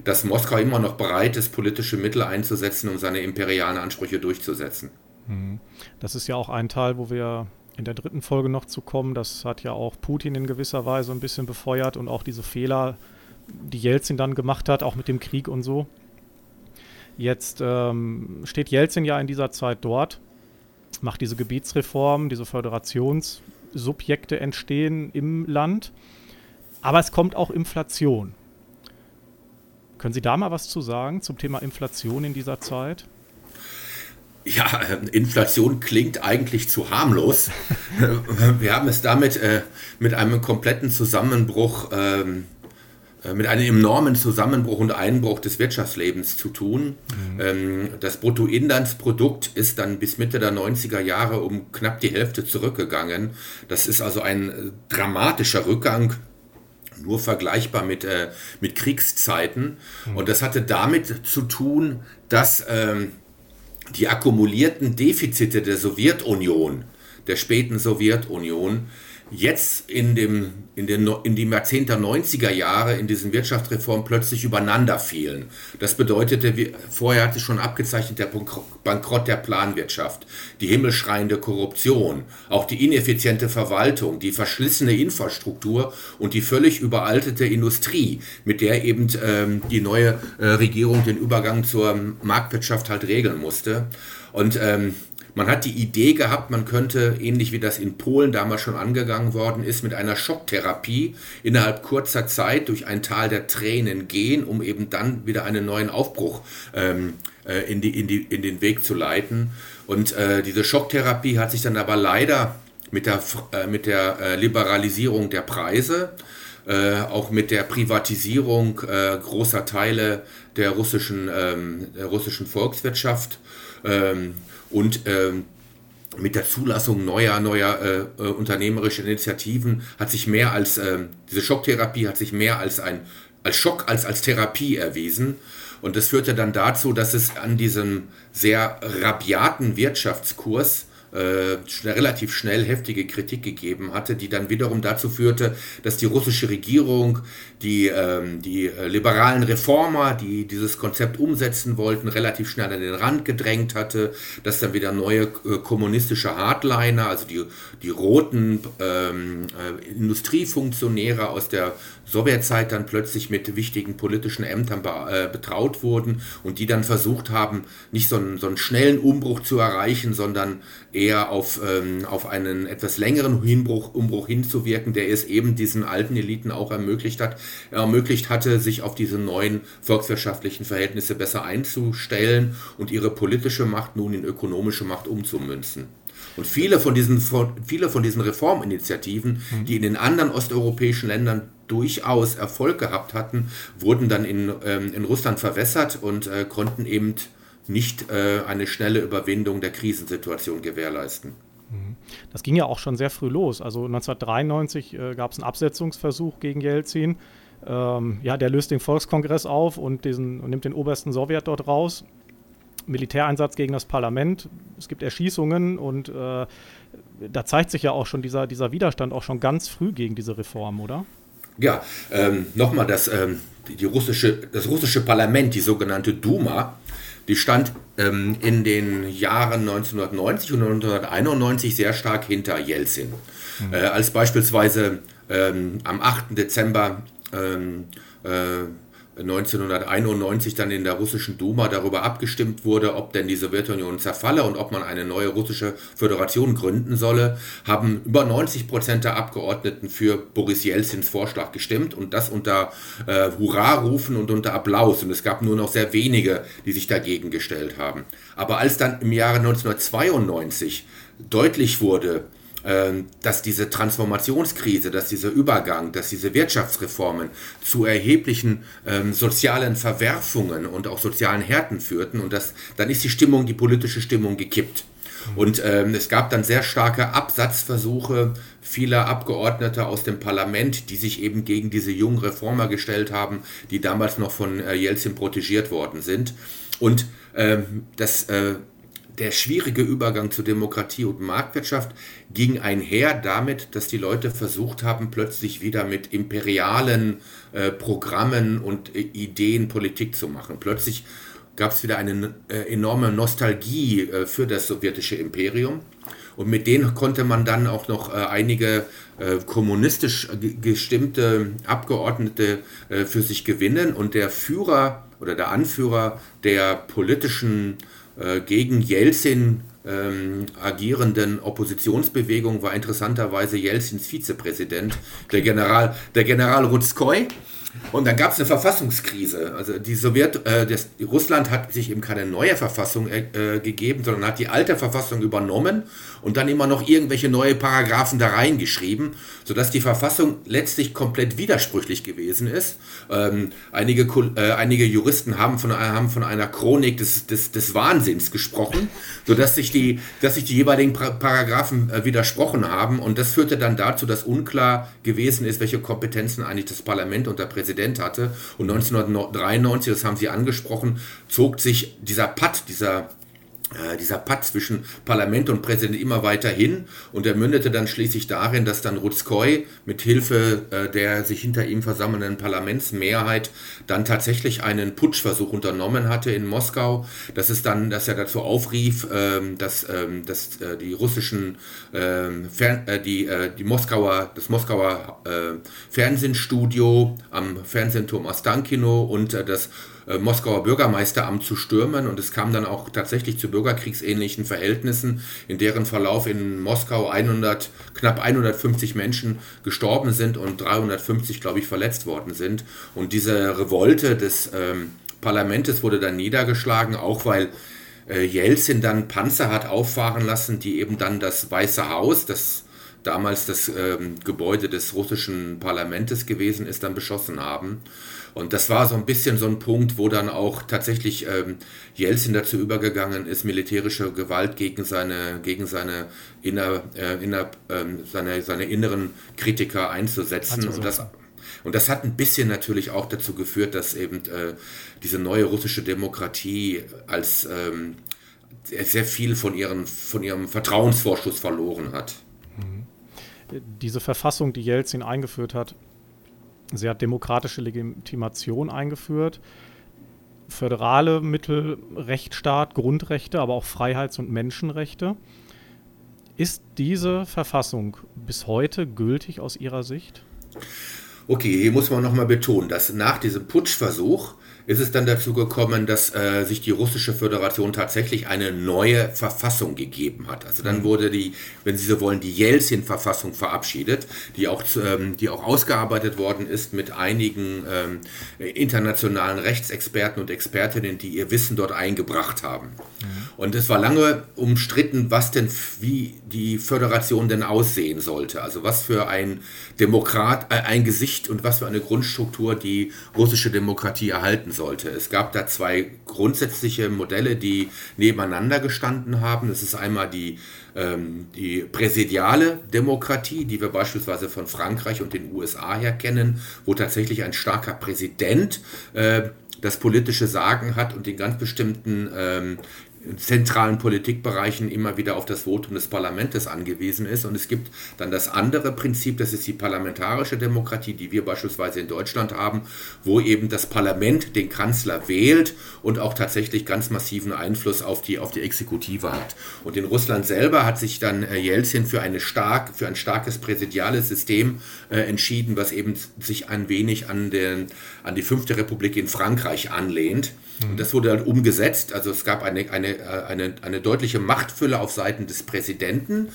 dass Moskau immer noch bereit ist, politische Mittel einzusetzen, um seine imperialen Ansprüche durchzusetzen. Mhm. Das ist ja auch ein Teil, wo wir in der dritten Folge noch zu kommen. Das hat ja auch Putin in gewisser Weise ein bisschen befeuert und auch diese Fehler, die Jelzin dann gemacht hat, auch mit dem Krieg und so. Jetzt ähm, steht Jelzin ja in dieser Zeit dort macht diese Gebietsreform, diese Föderationssubjekte entstehen im Land. Aber es kommt auch Inflation. Können Sie da mal was zu sagen zum Thema Inflation in dieser Zeit? Ja, Inflation klingt eigentlich zu harmlos. Wir haben es damit äh, mit einem kompletten Zusammenbruch ähm, äh, mit einem enormen Zusammenbruch und Einbruch des Wirtschaftslebens zu tun. Mhm. Ähm, das Bruttoinlandsprodukt ist dann bis Mitte der 90er Jahre um knapp die Hälfte zurückgegangen. Das ist also ein äh, dramatischer Rückgang nur vergleichbar mit, äh, mit Kriegszeiten. Mhm. Und das hatte damit zu tun, dass ähm, die akkumulierten Defizite der Sowjetunion, der späten Sowjetunion, jetzt in, dem, in, den, in die Jahrzehnte 90er Jahre in diesen Wirtschaftsreformen plötzlich übereinander fielen. Das bedeutete, wie, vorher hatte schon abgezeichnet der Bankrott der Planwirtschaft, die himmelschreiende Korruption, auch die ineffiziente Verwaltung, die verschlissene Infrastruktur und die völlig überaltete Industrie, mit der eben ähm, die neue äh, Regierung den Übergang zur Marktwirtschaft halt regeln musste. Und ähm, man hat die Idee gehabt, man könnte, ähnlich wie das in Polen damals schon angegangen worden ist, mit einer Schocktherapie innerhalb kurzer Zeit durch ein Tal der Tränen gehen, um eben dann wieder einen neuen Aufbruch ähm, äh, in, die, in, die, in den Weg zu leiten. Und äh, diese Schocktherapie hat sich dann aber leider mit der, äh, mit der äh, Liberalisierung der Preise, äh, auch mit der Privatisierung äh, großer Teile der russischen, ähm, der russischen Volkswirtschaft ähm, und ähm, mit der Zulassung neuer, neuer äh, äh, unternehmerischer Initiativen hat sich mehr als, äh, diese Schocktherapie hat sich mehr als ein, als Schock als als Therapie erwiesen. Und das führte dann dazu, dass es an diesem sehr rabiaten Wirtschaftskurs äh, relativ schnell heftige Kritik gegeben hatte, die dann wiederum dazu führte, dass die russische Regierung die, ähm, die äh, liberalen Reformer, die dieses Konzept umsetzen wollten, relativ schnell an den Rand gedrängt hatte, dass dann wieder neue äh, kommunistische Hardliner, also die, die roten ähm, äh, Industriefunktionäre aus der Sowjetzeit dann plötzlich mit wichtigen politischen Ämtern be äh, betraut wurden und die dann versucht haben, nicht so einen, so einen schnellen Umbruch zu erreichen, sondern eher auf, ähm, auf einen etwas längeren Hinbruch, Umbruch hinzuwirken, der es eben diesen alten Eliten auch ermöglicht hat, ermöglicht hatte, sich auf diese neuen volkswirtschaftlichen Verhältnisse besser einzustellen und ihre politische Macht nun in ökonomische Macht umzumünzen. Und viele von diesen, viele von diesen Reforminitiativen, mhm. die in den anderen osteuropäischen Ländern durchaus Erfolg gehabt hatten, wurden dann in, ähm, in Russland verwässert und äh, konnten eben nicht äh, eine schnelle Überwindung der Krisensituation gewährleisten. Mhm. Das ging ja auch schon sehr früh los. Also 1993 äh, gab es einen Absetzungsversuch gegen Jelzin. Ähm, ja, der löst den Volkskongress auf und, diesen, und nimmt den obersten Sowjet dort raus. Militäreinsatz gegen das Parlament. Es gibt Erschießungen und äh, da zeigt sich ja auch schon dieser, dieser Widerstand auch schon ganz früh gegen diese Reform, oder? Ja, ähm, nochmal, das, ähm, die russische, das russische Parlament, die sogenannte Duma, die stand ähm, in den Jahren 1990 und 1991 sehr stark hinter Jelzin. Mhm. Äh, als beispielsweise ähm, am 8. Dezember ähm, äh, 1991 dann in der russischen Duma darüber abgestimmt wurde, ob denn die Sowjetunion zerfalle und ob man eine neue russische Föderation gründen solle, haben über 90 Prozent der Abgeordneten für Boris Jelzins Vorschlag gestimmt und das unter äh, Hurra-Rufen und unter Applaus. Und es gab nur noch sehr wenige, die sich dagegen gestellt haben. Aber als dann im Jahre 1992 deutlich wurde, dass diese Transformationskrise, dass dieser Übergang, dass diese Wirtschaftsreformen zu erheblichen ähm, sozialen Verwerfungen und auch sozialen Härten führten und das, dann ist die Stimmung, die politische Stimmung gekippt. Und ähm, es gab dann sehr starke Absatzversuche vieler Abgeordneter aus dem Parlament, die sich eben gegen diese jungen Reformer gestellt haben, die damals noch von äh, Jelzin protegiert worden sind. Und ähm, das äh, der schwierige Übergang zu Demokratie und Marktwirtschaft ging einher damit, dass die Leute versucht haben, plötzlich wieder mit imperialen äh, Programmen und äh, Ideen Politik zu machen. Plötzlich gab es wieder eine äh, enorme Nostalgie äh, für das sowjetische Imperium. Und mit denen konnte man dann auch noch äh, einige äh, kommunistisch gestimmte Abgeordnete für sich gewinnen. Und der Führer oder der Anführer der politischen äh, gegen Jelzin ähm, agierenden Oppositionsbewegung war interessanterweise Jelzins Vizepräsident, der General, der General Rutskoy. Und dann gab es eine Verfassungskrise. Also die Sowjet, äh, das, Russland hat sich eben keine neue Verfassung äh, gegeben, sondern hat die alte Verfassung übernommen und dann immer noch irgendwelche neue Paragraphen da reingeschrieben, sodass die Verfassung letztlich komplett widersprüchlich gewesen ist. Ähm, einige, äh, einige Juristen haben von, haben von einer Chronik des, des, des Wahnsinns gesprochen, sodass sich die, dass sich die jeweiligen Paragraphen äh, widersprochen haben und das führte dann dazu, dass unklar gewesen ist, welche Kompetenzen eigentlich das Parlament und der Präsident hatte. Und 1993, das haben Sie angesprochen, zog sich dieser Patt, dieser dieser Patt zwischen Parlament und Präsident immer weiter hin. Und er mündete dann schließlich darin, dass dann Rutskoy mit Hilfe äh, der sich hinter ihm versammelnden Parlamentsmehrheit dann tatsächlich einen Putschversuch unternommen hatte in Moskau, dass es dann, dass er dazu aufrief, ähm, dass, ähm, dass äh, die russischen ähm, Fern äh, die, äh, die Moskauer, das Moskauer äh, Fernsehstudio am Fernsehturm Ostankino und das äh, Moskauer Bürgermeisteramt zu stürmen und es kam dann auch tatsächlich zu bürgerkriegsähnlichen Verhältnissen, in deren Verlauf in Moskau 100, knapp 150 Menschen gestorben sind und 350, glaube ich, verletzt worden sind. Und diese Revolte des ähm, Parlaments wurde dann niedergeschlagen, auch weil äh, Jelzin dann Panzer hat auffahren lassen, die eben dann das Weiße Haus, das damals das ähm, Gebäude des russischen Parlaments gewesen ist, dann beschossen haben. Und das war so ein bisschen so ein Punkt, wo dann auch tatsächlich ähm, Jelzin dazu übergegangen ist, militärische Gewalt gegen seine, gegen seine, inner, äh, inner, ähm, seine, seine inneren Kritiker einzusetzen. Und das, und das hat ein bisschen natürlich auch dazu geführt, dass eben äh, diese neue russische Demokratie als ähm, sehr viel von, ihren, von ihrem Vertrauensvorschuss verloren hat. Mhm. Diese Verfassung, die Jelzin eingeführt hat, Sie hat demokratische Legitimation eingeführt, föderale Mittel, Rechtsstaat, Grundrechte, aber auch Freiheits- und Menschenrechte. Ist diese Verfassung bis heute gültig aus Ihrer Sicht? Okay, hier muss man nochmal betonen, dass nach diesem Putschversuch ist es dann dazu gekommen, dass äh, sich die russische Föderation tatsächlich eine neue Verfassung gegeben hat. Also dann mhm. wurde die, wenn Sie so wollen, die Jelzin-Verfassung verabschiedet, die auch, ähm, die auch ausgearbeitet worden ist mit einigen ähm, internationalen Rechtsexperten und Expertinnen, die ihr Wissen dort eingebracht haben. Mhm. Und es war lange umstritten, was denn, wie die Föderation denn aussehen sollte. Also was für ein Demokrat, äh, ein Gesicht und was für eine Grundstruktur die russische Demokratie erhalten sollte. Es gab da zwei grundsätzliche Modelle, die nebeneinander gestanden haben. Es ist einmal die, ähm, die präsidiale Demokratie, die wir beispielsweise von Frankreich und den USA her kennen, wo tatsächlich ein starker Präsident äh, das politische Sagen hat und in ganz bestimmten ähm, zentralen Politikbereichen immer wieder auf das Votum des Parlaments angewiesen ist. Und es gibt dann das andere Prinzip, das ist die parlamentarische Demokratie, die wir beispielsweise in Deutschland haben, wo eben das Parlament den Kanzler wählt und auch tatsächlich ganz massiven Einfluss auf die, auf die Exekutive hat. Und in Russland selber hat sich dann äh, Jelzin für, eine stark, für ein starkes präsidiales System äh, entschieden, was eben sich ein wenig an, den, an die Fünfte Republik in Frankreich anlehnt. Und das wurde dann umgesetzt. Also es gab eine, eine, äh, eine, eine deutliche Machtfülle auf Seiten des Präsidenten.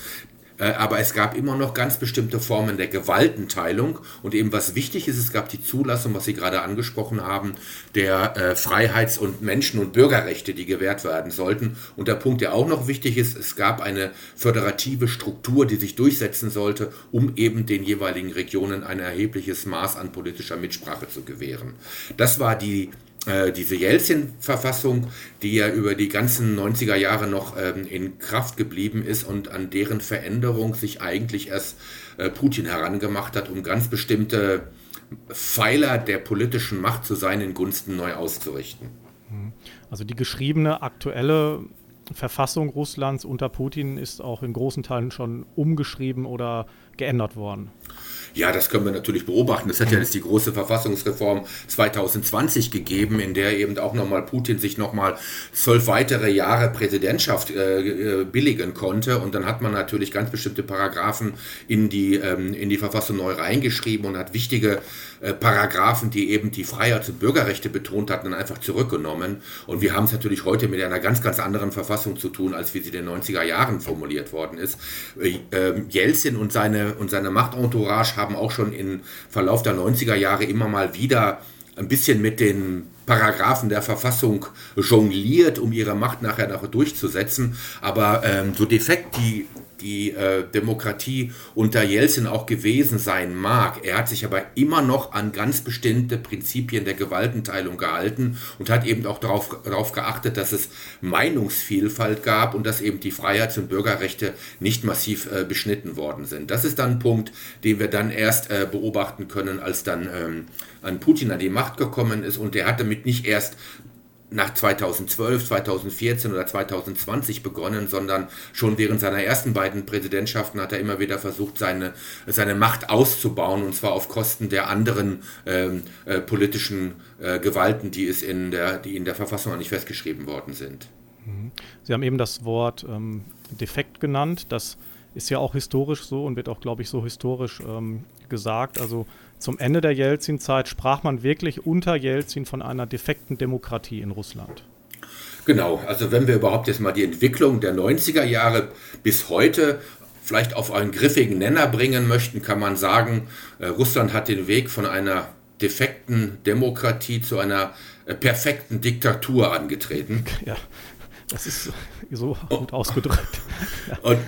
Äh, aber es gab immer noch ganz bestimmte Formen der Gewaltenteilung. Und eben was wichtig ist, es gab die Zulassung, was Sie gerade angesprochen haben, der äh, Freiheits- und Menschen- und Bürgerrechte, die gewährt werden sollten. Und der Punkt, der auch noch wichtig ist, es gab eine föderative Struktur, die sich durchsetzen sollte, um eben den jeweiligen Regionen ein erhebliches Maß an politischer Mitsprache zu gewähren. Das war die äh, diese Jelzin-Verfassung, die ja über die ganzen 90er Jahre noch ähm, in Kraft geblieben ist und an deren Veränderung sich eigentlich erst äh, Putin herangemacht hat, um ganz bestimmte Pfeiler der politischen Macht zu seinen Gunsten neu auszurichten. Mhm. Also die geschriebene aktuelle Verfassung Russlands unter Putin ist auch in großen Teilen schon umgeschrieben oder geändert worden. Ja, das können wir natürlich beobachten. Es hat ja jetzt die große Verfassungsreform 2020 gegeben, in der eben auch nochmal Putin sich nochmal zwölf weitere Jahre Präsidentschaft äh, äh, billigen konnte. Und dann hat man natürlich ganz bestimmte Paragraphen in die, ähm, in die Verfassung neu reingeschrieben und hat wichtige äh, Paragraphen, die eben die Freiheits- und Bürgerrechte betont hatten, dann einfach zurückgenommen. Und wir haben es natürlich heute mit einer ganz, ganz anderen Verfassung zu tun, als wie sie in den 90er Jahren formuliert worden ist. Äh, ähm, Jelzin und seine, und seine Machtentourage haben auch schon im Verlauf der 90er Jahre immer mal wieder ein bisschen mit den Paragraphen der Verfassung jongliert, um ihre Macht nachher noch durchzusetzen. Aber ähm, so defekt die die äh, Demokratie unter Jelzin auch gewesen sein mag. Er hat sich aber immer noch an ganz bestimmte Prinzipien der Gewaltenteilung gehalten und hat eben auch darauf, darauf geachtet, dass es Meinungsvielfalt gab und dass eben die Freiheits- und Bürgerrechte nicht massiv äh, beschnitten worden sind. Das ist dann ein Punkt, den wir dann erst äh, beobachten können, als dann ähm, an Putin an die Macht gekommen ist und der hat damit nicht erst nach 2012, 2014 oder 2020 begonnen, sondern schon während seiner ersten beiden Präsidentschaften hat er immer wieder versucht, seine, seine Macht auszubauen und zwar auf Kosten der anderen ähm, äh, politischen äh, Gewalten, die, es in der, die in der Verfassung nicht festgeschrieben worden sind. Mhm. Sie haben eben das Wort ähm, defekt genannt. Das ist ja auch historisch so und wird auch, glaube ich, so historisch ähm, gesagt. Also zum Ende der Jelzin-Zeit sprach man wirklich unter Jelzin von einer defekten Demokratie in Russland. Genau, also wenn wir überhaupt jetzt mal die Entwicklung der 90er Jahre bis heute vielleicht auf einen griffigen Nenner bringen möchten, kann man sagen, äh, Russland hat den Weg von einer defekten Demokratie zu einer äh, perfekten Diktatur angetreten. Ja, das ist so gut ausgedrückt. Und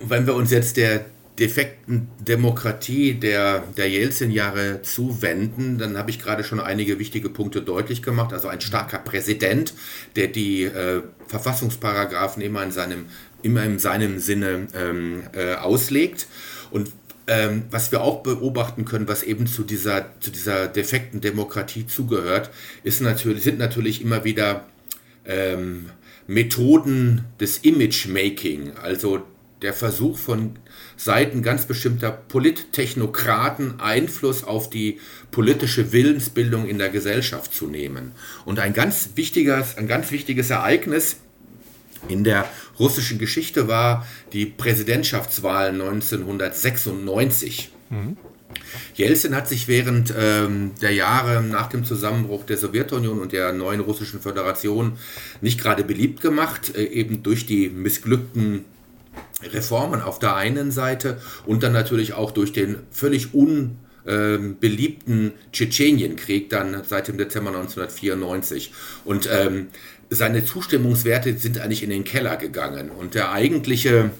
wenn wir uns jetzt der defekten Demokratie der, der Jelzin-Jahre zuwenden, dann habe ich gerade schon einige wichtige Punkte deutlich gemacht. Also ein starker Präsident, der die äh, Verfassungsparagraphen immer in seinem, immer in seinem Sinne ähm, äh, auslegt. Und ähm, was wir auch beobachten können, was eben zu dieser, zu dieser defekten Demokratie zugehört, ist natürlich, sind natürlich immer wieder ähm, Methoden des Image-Making, also der Versuch von Seiten ganz bestimmter Polittechnokraten Einfluss auf die politische Willensbildung in der Gesellschaft zu nehmen. Und ein ganz wichtiges, ein ganz wichtiges Ereignis in der russischen Geschichte war die Präsidentschaftswahl 1996. Mhm. Jelzin hat sich während ähm, der Jahre nach dem Zusammenbruch der Sowjetunion und der neuen russischen Föderation nicht gerade beliebt gemacht, äh, eben durch die missglückten Reformen auf der einen Seite und dann natürlich auch durch den völlig un beliebten Tschetschenienkrieg dann seit dem Dezember 1994. Und ähm, seine Zustimmungswerte sind eigentlich in den Keller gegangen. Und der eigentliche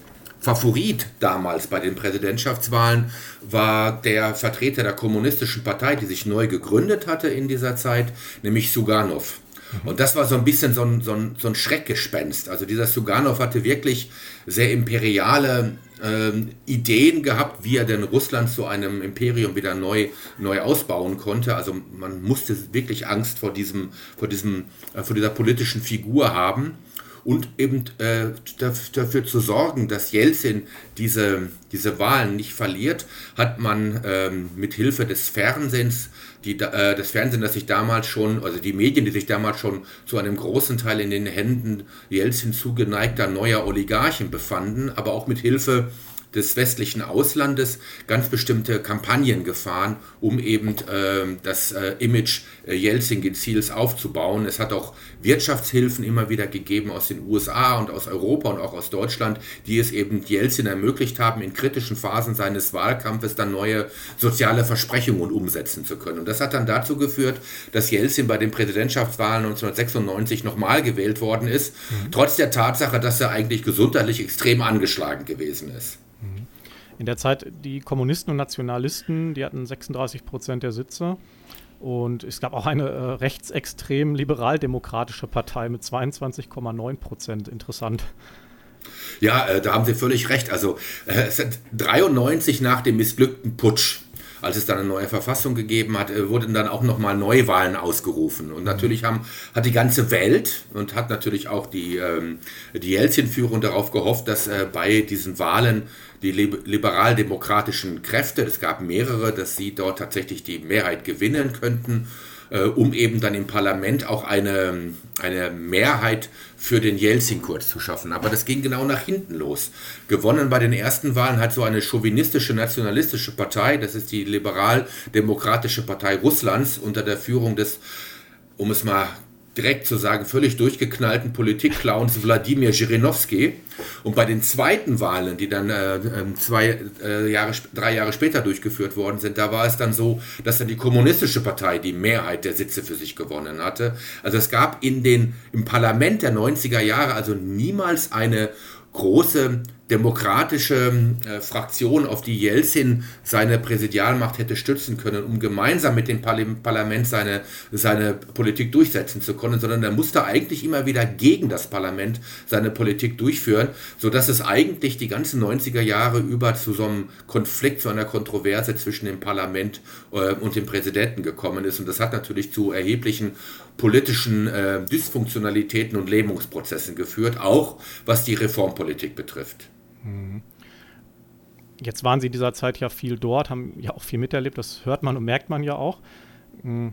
Favorit damals bei den Präsidentschaftswahlen war der Vertreter der kommunistischen Partei, die sich neu gegründet hatte in dieser Zeit, nämlich Suganov. Und das war so ein bisschen so ein, so ein, so ein Schreckgespenst. Also dieser Suganov hatte wirklich sehr imperiale ähm, Ideen gehabt, wie er denn Russland zu einem Imperium wieder neu, neu ausbauen konnte. Also man musste wirklich Angst vor, diesem, vor, diesem, äh, vor dieser politischen Figur haben und eben äh, dafür zu sorgen, dass Jelzin diese, diese Wahlen nicht verliert, hat man ähm, mit Hilfe des Fernsehens, die, äh, das Fernsehen, das sich damals schon, also die Medien, die sich damals schon zu einem großen Teil in den Händen Jelzin zugeneigter neuer Oligarchen befanden, aber auch mit Hilfe des westlichen Auslandes ganz bestimmte Kampagnen gefahren, um eben äh, das äh, Image äh, Jelzin-Ziels aufzubauen. Es hat auch Wirtschaftshilfen immer wieder gegeben aus den USA und aus Europa und auch aus Deutschland, die es eben Jelzin ermöglicht haben, in kritischen Phasen seines Wahlkampfes dann neue soziale Versprechungen umsetzen zu können. Und das hat dann dazu geführt, dass Jelzin bei den Präsidentschaftswahlen 1996 nochmal gewählt worden ist, mhm. trotz der Tatsache, dass er eigentlich gesundheitlich extrem angeschlagen gewesen ist. In der Zeit, die Kommunisten und Nationalisten, die hatten 36 Prozent der Sitze. Und es gab auch eine äh, rechtsextrem liberaldemokratische Partei mit 22,9 Prozent. Interessant. Ja, äh, da haben Sie völlig recht. Also äh, 93 nach dem missglückten Putsch als es dann eine neue Verfassung gegeben hat, äh, wurden dann auch nochmal Neuwahlen ausgerufen. Und natürlich haben, hat die ganze Welt und hat natürlich auch die, ähm, die Jelzin-Führung darauf gehofft, dass äh, bei diesen Wahlen die liberal-demokratischen Kräfte, es gab mehrere, dass sie dort tatsächlich die Mehrheit gewinnen könnten äh, um eben dann im Parlament auch eine, eine Mehrheit für den Jelzin-Kurs zu schaffen. Aber das ging genau nach hinten los. Gewonnen bei den ersten Wahlen hat so eine chauvinistische, nationalistische Partei, das ist die Liberal-Demokratische Partei Russlands unter der Führung des, um es mal direkt zu sagen, völlig durchgeknallten Politikclowns Wladimir Zhirinovsky. Und bei den zweiten Wahlen, die dann äh, ähm, zwei äh, Jahre, drei Jahre später durchgeführt worden sind, da war es dann so, dass dann die kommunistische Partei die Mehrheit der Sitze für sich gewonnen hatte. Also es gab in den, im Parlament der 90er Jahre also niemals eine große demokratische äh, Fraktion, auf die Jelzin seine Präsidialmacht hätte stützen können, um gemeinsam mit dem Parlament seine, seine Politik durchsetzen zu können, sondern er musste eigentlich immer wieder gegen das Parlament seine Politik durchführen, sodass es eigentlich die ganzen 90er Jahre über zu so einem Konflikt, zu einer Kontroverse zwischen dem Parlament äh, und dem Präsidenten gekommen ist. Und das hat natürlich zu erheblichen politischen äh, Dysfunktionalitäten und Lähmungsprozessen geführt, auch was die Reformpolitik betrifft. Mhm. Jetzt waren Sie in dieser Zeit ja viel dort, haben ja auch viel miterlebt, das hört man und merkt man ja auch. Mhm.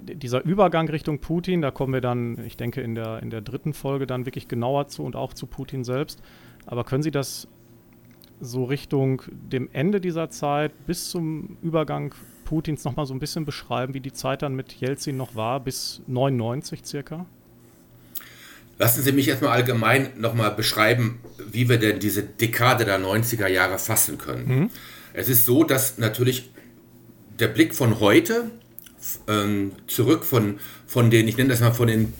Dieser Übergang Richtung Putin, da kommen wir dann, ich denke, in der, in der dritten Folge dann wirklich genauer zu und auch zu Putin selbst. Aber können Sie das so Richtung dem Ende dieser Zeit bis zum Übergang Putins nochmal so ein bisschen beschreiben, wie die Zeit dann mit Jelzin noch war, bis 99 circa? Lassen Sie mich erstmal allgemein nochmal beschreiben, wie wir denn diese Dekade der 90er Jahre fassen können. Mhm. Es ist so, dass natürlich der Blick von heute ähm, zurück von, von den, ich nenne das mal von den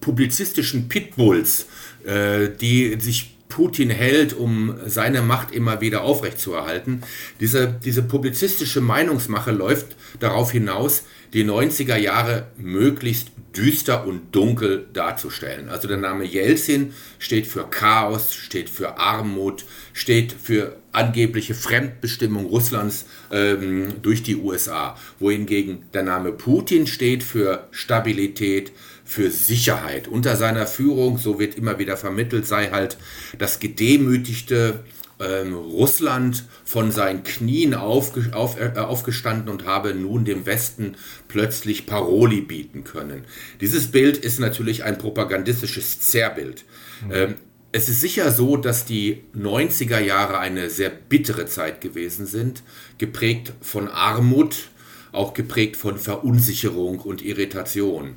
publizistischen Pitbulls, äh, die sich Putin hält, um seine Macht immer wieder aufrechtzuerhalten. Diese, diese publizistische Meinungsmache läuft darauf hinaus, die 90er Jahre möglichst düster und dunkel darzustellen. Also der Name Jelzin steht für Chaos, steht für Armut, steht für angebliche Fremdbestimmung Russlands ähm, durch die USA, wohingegen der Name Putin steht für Stabilität, für Sicherheit. Unter seiner Führung, so wird immer wieder vermittelt, sei halt das gedemütigte ähm, Russland von seinen Knien aufge, auf, äh, aufgestanden und habe nun dem Westen plötzlich Paroli bieten können. Dieses Bild ist natürlich ein propagandistisches Zerrbild. Mhm. Ähm, es ist sicher so, dass die 90er Jahre eine sehr bittere Zeit gewesen sind, geprägt von Armut, auch geprägt von Verunsicherung und Irritation.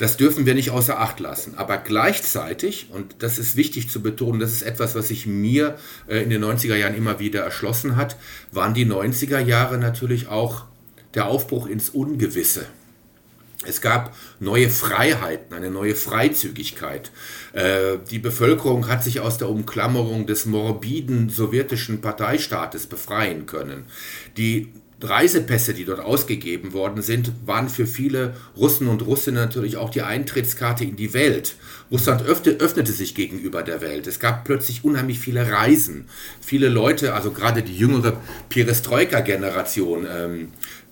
Das dürfen wir nicht außer Acht lassen. Aber gleichzeitig, und das ist wichtig zu betonen, das ist etwas, was sich mir äh, in den 90er Jahren immer wieder erschlossen hat, waren die 90er Jahre natürlich auch der Aufbruch ins Ungewisse. Es gab neue Freiheiten, eine neue Freizügigkeit. Äh, die Bevölkerung hat sich aus der Umklammerung des morbiden sowjetischen Parteistaates befreien können. Die Reisepässe, die dort ausgegeben worden sind, waren für viele Russen und Russinnen natürlich auch die Eintrittskarte in die Welt. Russland öffnete sich gegenüber der Welt. Es gab plötzlich unheimlich viele Reisen. Viele Leute, also gerade die jüngere Perestroika-Generation, ähm,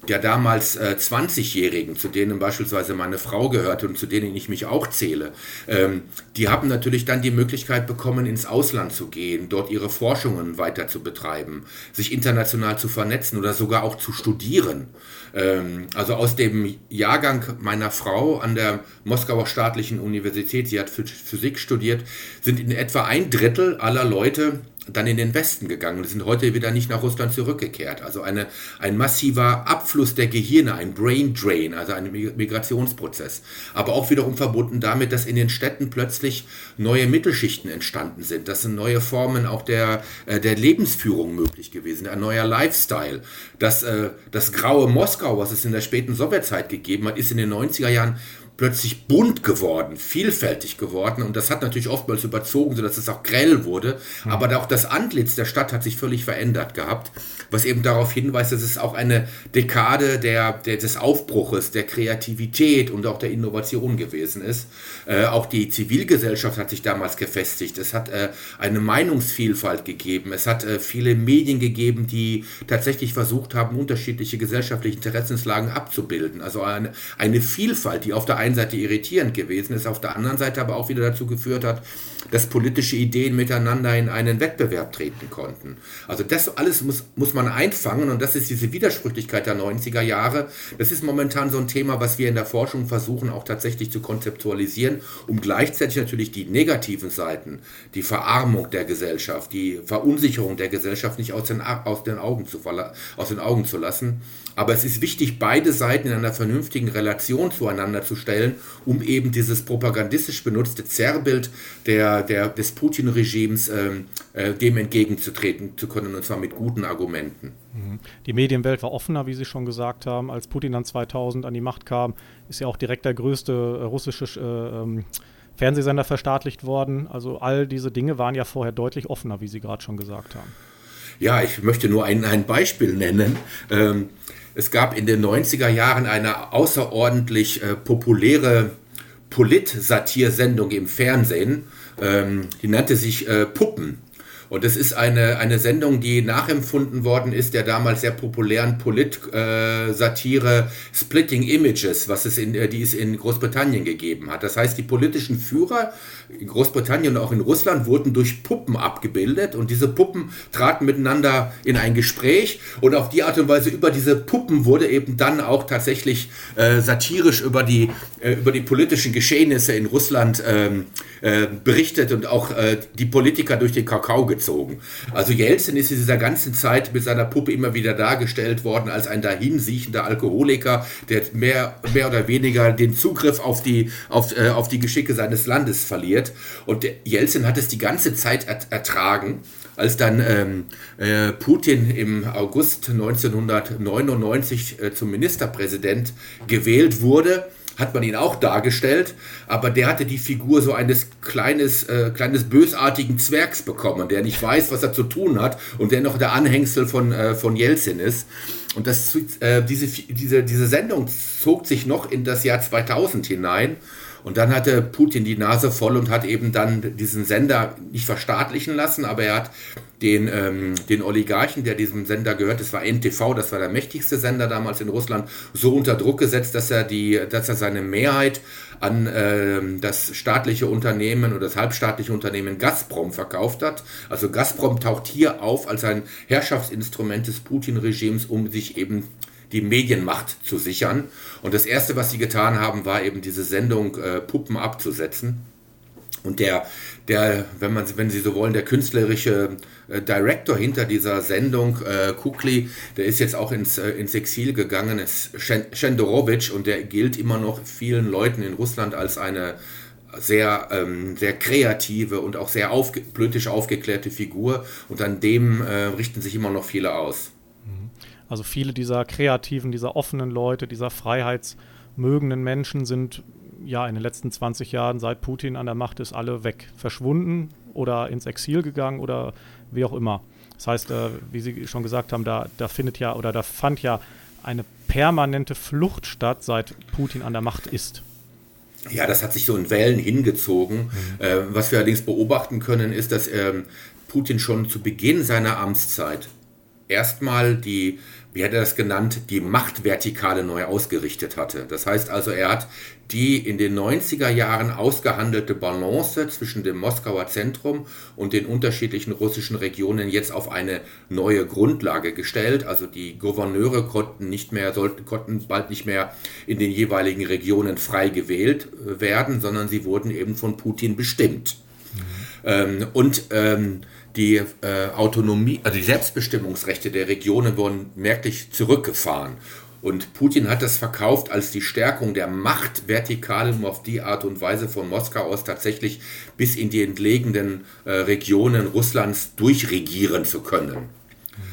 der damals äh, 20-Jährigen, zu denen beispielsweise meine Frau gehörte und zu denen ich mich auch zähle, ähm, die haben natürlich dann die Möglichkeit bekommen, ins Ausland zu gehen, dort ihre Forschungen weiter zu betreiben, sich international zu vernetzen oder sogar auch zu studieren. Ähm, also aus dem Jahrgang meiner Frau an der Moskauer Staatlichen Universität, sie hat Physik studiert, sind in etwa ein Drittel aller Leute dann in den Westen gegangen und sind heute wieder nicht nach Russland zurückgekehrt. Also eine, ein massiver Abfluss der Gehirne, ein Brain Drain, also ein Migrationsprozess. Aber auch wiederum verbunden damit, dass in den Städten plötzlich neue Mittelschichten entstanden sind. Das sind neue Formen auch der, äh, der Lebensführung möglich gewesen, ein neuer Lifestyle. Das, äh, das graue Moskau, was es in der späten Sowjetzeit gegeben hat, ist in den 90er Jahren plötzlich bunt geworden, vielfältig geworden und das hat natürlich oftmals überzogen, sodass es auch grell wurde, mhm. aber auch das Antlitz der Stadt hat sich völlig verändert gehabt, was eben darauf hinweist, dass es auch eine Dekade der, der des Aufbruches, der Kreativität und auch der Innovation gewesen ist. Äh, auch die Zivilgesellschaft hat sich damals gefestigt. Es hat äh, eine Meinungsvielfalt gegeben. Es hat äh, viele Medien gegeben, die tatsächlich versucht haben, unterschiedliche gesellschaftliche Interessenslagen abzubilden. Also eine, eine Vielfalt, die auf der einen einen Seite irritierend gewesen ist, auf der anderen Seite aber auch wieder dazu geführt hat, dass politische Ideen miteinander in einen Wettbewerb treten konnten. Also das alles muss, muss man einfangen und das ist diese Widersprüchlichkeit der 90er Jahre. Das ist momentan so ein Thema, was wir in der Forschung versuchen auch tatsächlich zu konzeptualisieren, um gleichzeitig natürlich die negativen Seiten, die Verarmung der Gesellschaft, die Verunsicherung der Gesellschaft nicht aus den, aus den, Augen, zu, aus den Augen zu lassen. Aber es ist wichtig, beide Seiten in einer vernünftigen Relation zueinander zu stellen, um eben dieses propagandistisch benutzte Zerrbild der, der, des Putin-Regimes ähm, äh, dem entgegenzutreten zu können, und zwar mit guten Argumenten. Mhm. Die Medienwelt war offener, wie Sie schon gesagt haben. Als Putin dann 2000 an die Macht kam, ist ja auch direkt der größte äh, russische äh, ähm, Fernsehsender verstaatlicht worden. Also all diese Dinge waren ja vorher deutlich offener, wie Sie gerade schon gesagt haben. Ja, ich möchte nur ein, ein Beispiel nennen. Ähm, es gab in den 90er Jahren eine außerordentlich äh, populäre Polit-Satirsendung im Fernsehen, ähm, die nannte sich äh, Puppen. Und das ist eine, eine Sendung, die nachempfunden worden ist der damals sehr populären Polit-Satire äh, Splitting Images, was es in, äh, die es in Großbritannien gegeben hat. Das heißt, die politischen Führer in Großbritannien und auch in Russland wurden durch Puppen abgebildet und diese Puppen traten miteinander in ein Gespräch und auf die Art und Weise über diese Puppen wurde eben dann auch tatsächlich äh, satirisch über die, äh, über die politischen Geschehnisse in Russland ähm, äh, berichtet und auch äh, die Politiker durch den Kakao gezogen. Also Jelzin ist in dieser ganzen Zeit mit seiner Puppe immer wieder dargestellt worden als ein dahinsiechender Alkoholiker, der mehr, mehr oder weniger den Zugriff auf die, auf, äh, auf die Geschicke seines Landes verliert. Und Jelzin hat es die ganze Zeit ertragen als dann ähm, äh, Putin im August 1999 äh, zum Ministerpräsident gewählt wurde, hat man ihn auch dargestellt, aber der hatte die Figur so eines kleines, äh, kleines bösartigen Zwergs bekommen, der nicht weiß, was er zu tun hat und der noch der Anhängsel von, äh, von Jelzin ist. Und das, äh, diese, diese, diese Sendung zog sich noch in das Jahr 2000 hinein. Und dann hatte Putin die Nase voll und hat eben dann diesen Sender nicht verstaatlichen lassen, aber er hat den, ähm, den Oligarchen, der diesem Sender gehört, das war NTV, das war der mächtigste Sender damals in Russland, so unter Druck gesetzt, dass er, die, dass er seine Mehrheit an ähm, das staatliche Unternehmen oder das halbstaatliche Unternehmen Gazprom verkauft hat. Also Gazprom taucht hier auf als ein Herrschaftsinstrument des Putin-Regimes, um sich eben die Medienmacht zu sichern. Und das Erste, was sie getan haben, war eben diese Sendung äh, Puppen abzusetzen. Und der, der, wenn man, wenn Sie so wollen, der künstlerische äh, Director hinter dieser Sendung, äh, Kukli, der ist jetzt auch ins, äh, ins Exil gegangen, ist Shendorowitsch und der gilt immer noch vielen Leuten in Russland als eine sehr, ähm, sehr kreative und auch sehr aufge politisch aufgeklärte Figur und an dem äh, richten sich immer noch viele aus. Also viele dieser kreativen, dieser offenen Leute, dieser freiheitsmögenden Menschen sind ja in den letzten 20 Jahren, seit Putin an der Macht ist, alle weg, verschwunden oder ins Exil gegangen oder wie auch immer. Das heißt, äh, wie Sie schon gesagt haben, da, da findet ja oder da fand ja eine permanente Flucht statt, seit Putin an der Macht ist. Ja, das hat sich so in Wellen hingezogen. Mhm. Äh, was wir allerdings beobachten können, ist, dass ähm, Putin schon zu Beginn seiner Amtszeit erstmal die wie hat er das genannt, die Machtvertikale neu ausgerichtet hatte. Das heißt also, er hat die in den 90er Jahren ausgehandelte Balance zwischen dem Moskauer Zentrum und den unterschiedlichen russischen Regionen jetzt auf eine neue Grundlage gestellt. Also die Gouverneure konnten nicht mehr, sollten, konnten bald nicht mehr in den jeweiligen Regionen frei gewählt äh, werden, sondern sie wurden eben von Putin bestimmt. Mhm. Ähm, und ähm, die äh, Autonomie, also die Selbstbestimmungsrechte der Regionen wurden merklich zurückgefahren. Und Putin hat das verkauft als die Stärkung der Machtvertikale, um auf die Art und Weise von Moskau aus tatsächlich bis in die entlegenen äh, Regionen Russlands durchregieren zu können.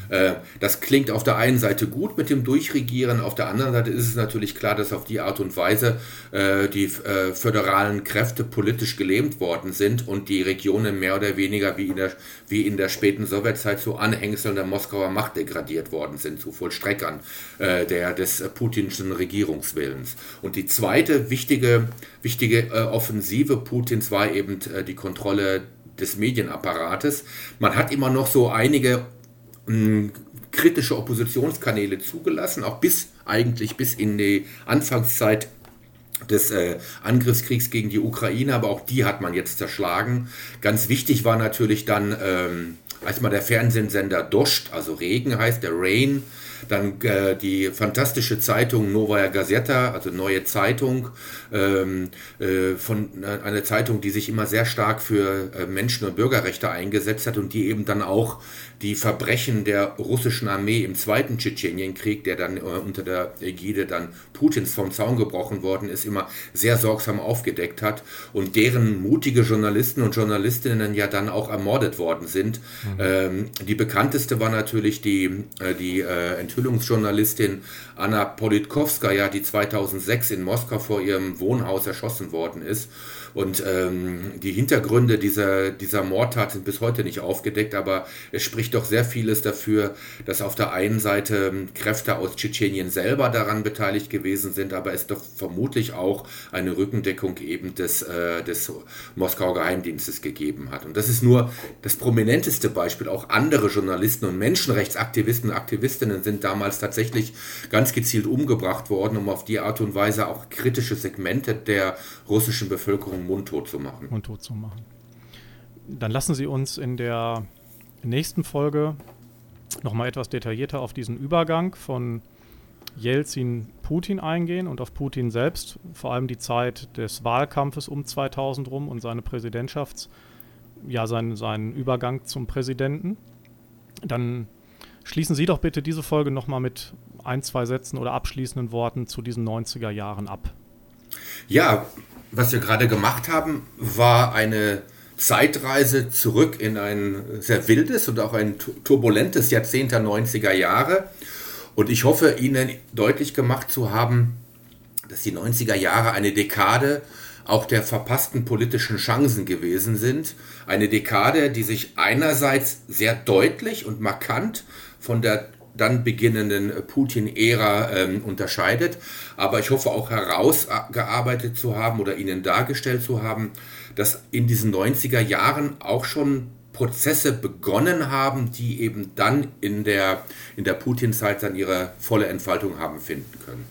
Äh, das klingt auf der einen Seite gut mit dem Durchregieren, auf der anderen Seite ist es natürlich klar, dass auf die Art und Weise äh, die äh, föderalen Kräfte politisch gelähmt worden sind und die Regionen mehr oder weniger wie in der, wie in der späten Sowjetzeit zu Anhängseln der Moskauer Macht degradiert worden sind, zu Vollstreckern der, des putinschen Regierungswillens. Und die zweite wichtige, wichtige Offensive Putins war eben die Kontrolle des Medienapparates. Man hat immer noch so einige kritische Oppositionskanäle zugelassen, auch bis eigentlich bis in die Anfangszeit des äh, Angriffskriegs gegen die Ukraine, aber auch die hat man jetzt zerschlagen. Ganz wichtig war natürlich dann, ähm, als mal der Fernsehsender Dost, also Regen heißt der Rain, dann äh, die fantastische Zeitung Novaya Gazeta, also Neue Zeitung, ähm, äh, von äh, einer Zeitung, die sich immer sehr stark für äh, Menschen- und Bürgerrechte eingesetzt hat und die eben dann auch die Verbrechen der russischen Armee im zweiten Tschetschenienkrieg, der dann äh, unter der Ägide dann Putins vom Zaun gebrochen worden ist, immer sehr sorgsam aufgedeckt hat und deren mutige Journalisten und Journalistinnen ja dann auch ermordet worden sind. Mhm. Ähm, die bekannteste war natürlich die, äh, die äh, Enthüllungsjournalistin Anna Politkovskaya, die 2006 in Moskau vor ihrem Wohnhaus erschossen worden ist. Und ähm, die Hintergründe dieser, dieser Mordtat sind bis heute nicht aufgedeckt, aber es spricht doch sehr vieles dafür, dass auf der einen Seite ähm, Kräfte aus Tschetschenien selber daran beteiligt gewesen sind, aber es doch vermutlich auch eine Rückendeckung eben des, äh, des Moskauer Geheimdienstes gegeben hat. Und das ist nur das prominenteste Beispiel. Auch andere Journalisten und Menschenrechtsaktivisten und Aktivistinnen sind damals tatsächlich ganz gezielt umgebracht worden, um auf die Art und Weise auch kritische Segmente der russischen Bevölkerung mundtot zu machen. Mundtot zu machen. Dann lassen Sie uns in der nächsten Folge nochmal etwas detaillierter auf diesen Übergang von Jelzin Putin eingehen und auf Putin selbst, vor allem die Zeit des Wahlkampfes um 2000 rum und seine Präsidentschafts, ja, seinen, seinen Übergang zum Präsidenten. Dann schließen Sie doch bitte diese Folge nochmal mit ein, zwei Sätzen oder abschließenden Worten zu diesen 90er Jahren ab. Ja, was wir gerade gemacht haben, war eine Zeitreise zurück in ein sehr wildes und auch ein turbulentes Jahrzehnt der 90er Jahre. Und ich hoffe, Ihnen deutlich gemacht zu haben, dass die 90er Jahre eine Dekade auch der verpassten politischen Chancen gewesen sind. Eine Dekade, die sich einerseits sehr deutlich und markant von der dann beginnenden Putin-Ära ähm, unterscheidet. Aber ich hoffe auch herausgearbeitet zu haben oder Ihnen dargestellt zu haben, dass in diesen 90er Jahren auch schon Prozesse begonnen haben, die eben dann in der, in der Putin-Zeit dann ihre volle Entfaltung haben finden können.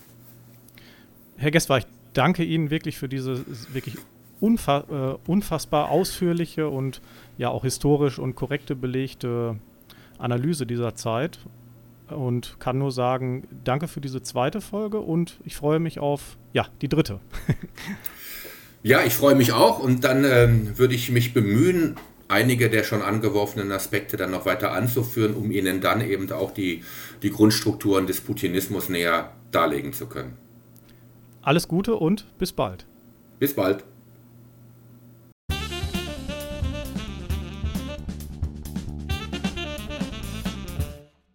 Herr Gessler, ich danke Ihnen wirklich für diese wirklich unfa äh, unfassbar ausführliche und ja auch historisch und korrekte belegte Analyse dieser Zeit und kann nur sagen, danke für diese zweite Folge und ich freue mich auf ja, die dritte. Ja, ich freue mich auch und dann ähm, würde ich mich bemühen, einige der schon angeworfenen Aspekte dann noch weiter anzuführen, um Ihnen dann eben auch die, die Grundstrukturen des Putinismus näher darlegen zu können. Alles Gute und bis bald. Bis bald.